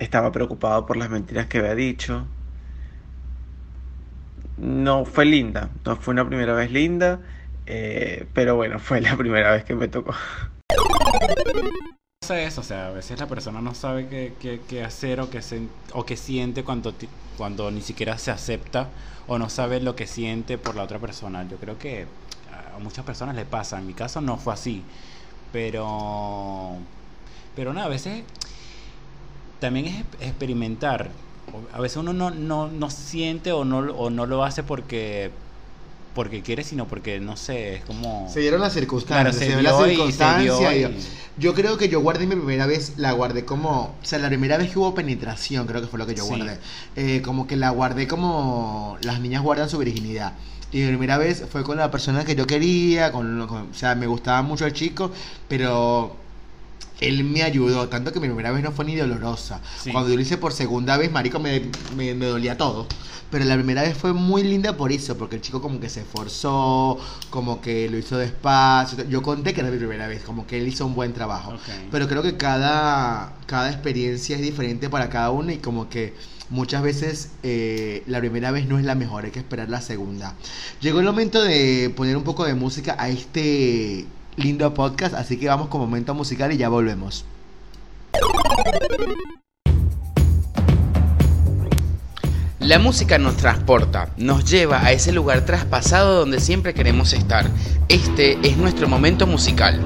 D: estaba preocupado por las mentiras que había dicho. No fue linda, no fue una primera vez linda, eh, pero bueno, fue la primera vez que me tocó.
C: eso, o sea, a veces la persona no sabe qué, qué- hacer o qué, sen- o qué siente cuando, cuando ni siquiera se acepta o no sabe lo que siente por la otra persona. Yo creo que a muchas personas le pasa, en mi caso no fue así, pero, pero nada, a veces también es experimentar. A veces uno no, no, no siente o no, o no lo hace porque porque quiere, sino porque, no sé, es como...
B: Se dieron las circunstancias,
C: Claro, se
B: se, dio la
C: dio y se
B: circunstancia.
C: dio
B: y-
C: y-
B: Yo creo que yo guardé mi primera vez, la guardé como, o sea, la primera vez que hubo penetración, creo que fue lo que yo
C: Sí.
B: guardé. Eh, como que la guardé como las niñas guardan su virginidad. Y mi primera vez fue con la persona que yo quería, con, con- o sea, me gustaba mucho el chico, pero él me ayudó, tanto que mi primera vez no fue ni dolorosa.
C: Sí.
B: Cuando yo lo hice por segunda vez, marico, me, me, me dolía todo. Pero la primera vez fue muy linda por eso, porque el chico como que se esforzó, como que lo hizo despacio. Yo conté que era mi primera vez, como que él hizo un buen trabajo. Pero creo que cada, cada experiencia es diferente para cada uno y como que muchas veces eh, la primera vez no es la mejor, hay que esperar la segunda. Llegó el momento de poner un poco de música a este lindo podcast, así que vamos con momento musical y ya volvemos.
A: La música nos transporta, nos lleva a ese lugar traspasado donde siempre queremos estar. Este es nuestro momento musical.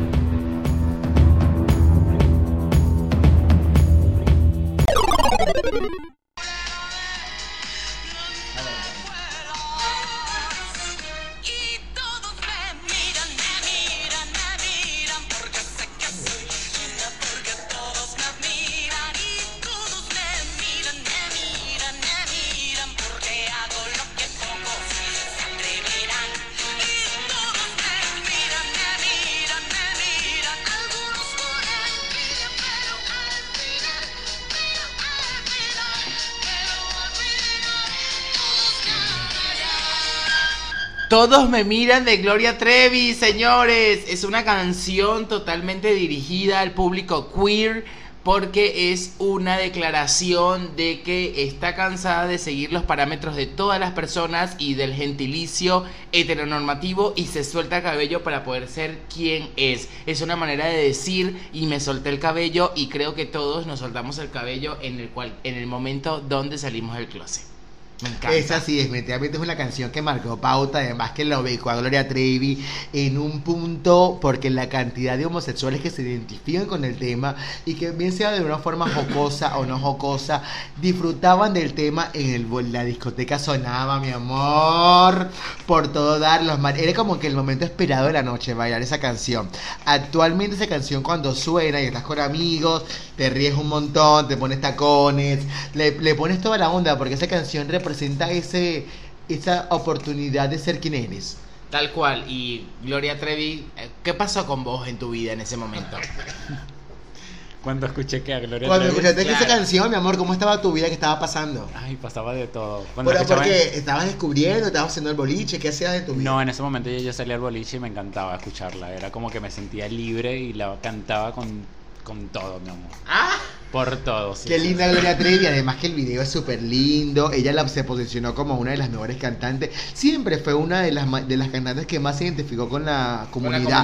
G: Todos me miran
A: de Gloria Trevi, señores. Es una canción totalmente dirigida al público queer porque es una declaración de que está cansada de seguir los parámetros de todas las personas y del gentilicio heteronormativo y se suelta el cabello para poder ser quien es. Es una manera de decir y me solté el cabello y creo que todos nos soltamos el cabello en el cual en el momento donde salimos del closet. Me encanta.
B: Esa sí, definitivamente es una canción que marcó pauta, además que lo ubicó a Gloria Trevi en un punto, porque la cantidad de homosexuales que se identifican con el tema y que bien sea de una forma jocosa o no jocosa, disfrutaban del tema en el, la discoteca sonaba, mi amor, por todo dar los mar- Era como que el momento esperado de la noche, bailar esa canción. Actualmente esa canción cuando suena y estás con amigos, te ríes un montón, te pones tacones, le, le pones toda la onda, porque esa canción representa ese, esa oportunidad de ser quien eres.
A: Tal cual. Y Gloria Trevi, eh, ¿qué pasó con vos en tu vida en ese momento?
C: Cuando escuché que a Gloria
B: Cuando
C: Trevi-
B: escuchaste esa
A: claro.
B: canción, mi amor, ¿cómo estaba tu vida? ¿Qué estaba pasando?
C: Ay, pasaba de todo. Cuando
B: Bueno,
C: escuchaba-
B: porque estabas descubriendo, estabas haciendo el boliche, ¿qué hacías de tu vida?
C: No, en ese momento yo ya salía al boliche y me encantaba escucharla. Era como que me sentía libre y la cantaba con, con todo, mi amor.
A: ¡Ah!
C: Por todo, sí.
B: Qué
C: sí.
B: linda Gloria Trevi, además que el video es súper lindo. Ella la, se posicionó como una de las mejores cantantes. Siempre fue una de las, ma- de las cantantes que más se identificó con la comunidad.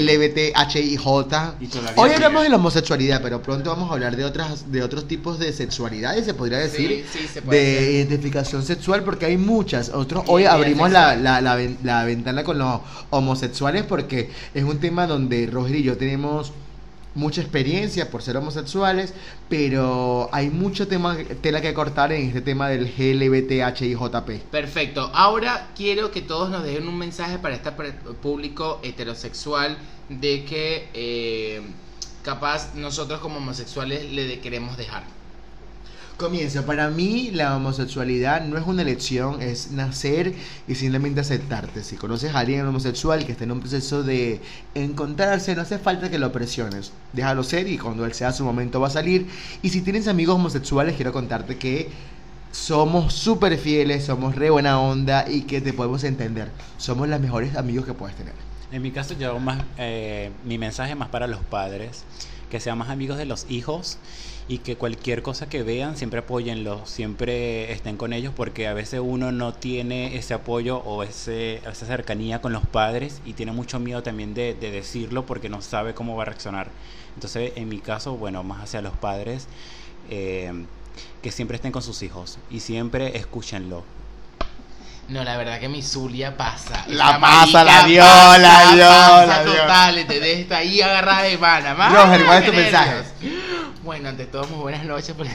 B: LBTHIJ.
C: Todavía
B: Hoy hablamos de la homosexualidad, pero pronto vamos a hablar de otras de otros tipos de sexualidades, se podría decir,
A: Sí, sí, se puede
B: de
A: decir.
B: identificación sexual, porque hay muchas. Nosotros
A: Sí,
B: hoy abrimos la, la, la la ventana con los homosexuales porque es un tema donde Roger y yo tenemos mucha experiencia por ser homosexuales, pero hay mucho tema, tela que cortar en este tema del GLBTHIJP.
A: Perfecto. Ahora quiero que todos nos dejen un mensaje para este público heterosexual de que eh, capaz nosotros como homosexuales le queremos dejar.
B: Comienzo. Para mí la homosexualidad no es una elección, es nacer y simplemente aceptarte. Si conoces a alguien homosexual que está en un proceso de encontrarse, no hace falta que lo presiones. Déjalo ser y cuando él sea su momento va a salir. Y si tienes amigos homosexuales, quiero contarte que somos súper fieles, somos re buena onda y que te podemos entender. Somos los mejores amigos que puedes tener.
C: En mi caso, yo más, eh, mi mensaje más para los padres que sean más amigos de los hijos y que cualquier cosa que vean siempre apóyenlos, siempre estén con ellos porque a veces uno no tiene ese apoyo o ese, esa cercanía con los padres y tiene mucho miedo también de, de decirlo porque no sabe cómo va a reaccionar. Entonces, en mi caso, bueno, más hacia los padres, eh, que siempre estén con sus hijos y siempre escúchenlo.
A: No, la verdad que mi Zulia pasa.
B: La pasa, la dio,
A: pasa,
B: la dio,
A: pasa
B: la dio.
A: total, ¿entendés? Está ahí agarrada de mana.
B: Roger, ¿cuál es tu mensaje?
A: Bueno, ante todo, muy buenas noches por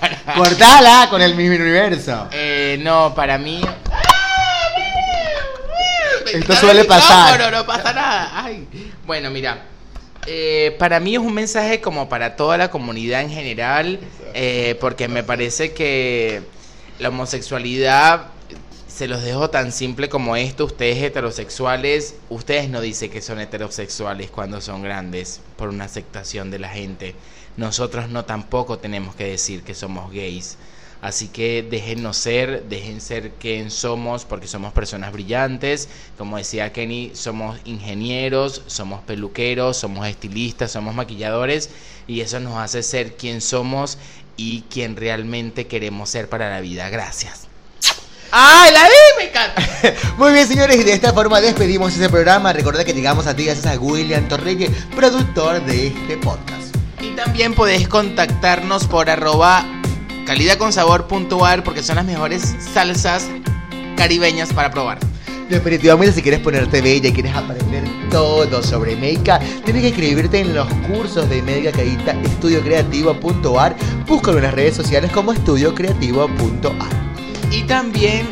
A: carajo.
B: Cortala con el mismo universo.
A: Eh, no, para mí.
B: Esto suele pasar.
A: No, no, no pasa nada. Ay. Bueno, mira. eh, para mí es un mensaje como para toda la comunidad en general, eh, porque me parece que la homosexualidad se los dejo tan simple como esto. Ustedes heterosexuales, ustedes no dicen que son heterosexuales cuando son grandes por una aceptación de la gente. Nosotros no tampoco tenemos que decir que somos gays. Así que déjennos ser, dejen ser quien somos, porque somos personas brillantes. Como decía Kenny, somos ingenieros, somos peluqueros, somos estilistas, somos maquilladores, y eso nos hace ser quien somos y quien realmente queremos ser para la vida. Gracias. ¡Ay, la vi! Me encanta.
B: Muy bien, señores, y de esta forma despedimos este programa. Recuerda que llegamos a ti gracias a William Torreque, productor de este podcast.
A: Y también podés contactarnos por arroba calidadconsabor.ar porque son las mejores salsas caribeñas para probar.
B: Definitivamente, si quieres ponerte bella y quieres aprender todo sobre Meika, tienes que inscribirte en los cursos de Meika Caíta estudiocreativo.ar. Búscalo en las redes sociales como estudiocreativo.ar.
A: Y también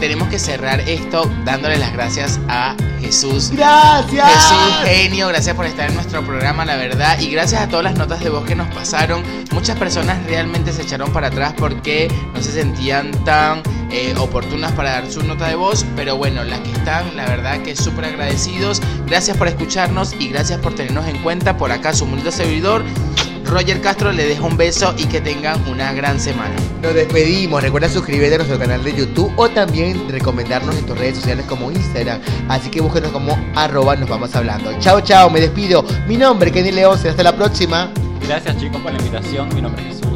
A: tenemos que cerrar esto dándole las gracias a Jesús.
B: ¡Gracias!
A: Jesús, genio, gracias por estar en nuestro programa, la verdad. Y gracias a todas las notas de voz que nos pasaron. Muchas personas realmente se echaron para atrás porque no se sentían tan eh, oportunas para dar su nota de voz. Pero bueno, las que están, la verdad que súper agradecidos. Gracias por escucharnos y gracias por tenernos en cuenta. Por acá, su humilde servidor, Roger Castro, le dejo un beso y que tengan una gran semana.
B: Nos despedimos. Recuerda suscribirte a nuestro canal de YouTube o también recomendarnos en tus redes sociales como Instagram. Así que búsquenos como arroba nos vamos hablando. Chao, chao, me despido. Mi nombre es Kenny León. Hasta la próxima.
C: Gracias chicos por la invitación, mi nombre es Jesús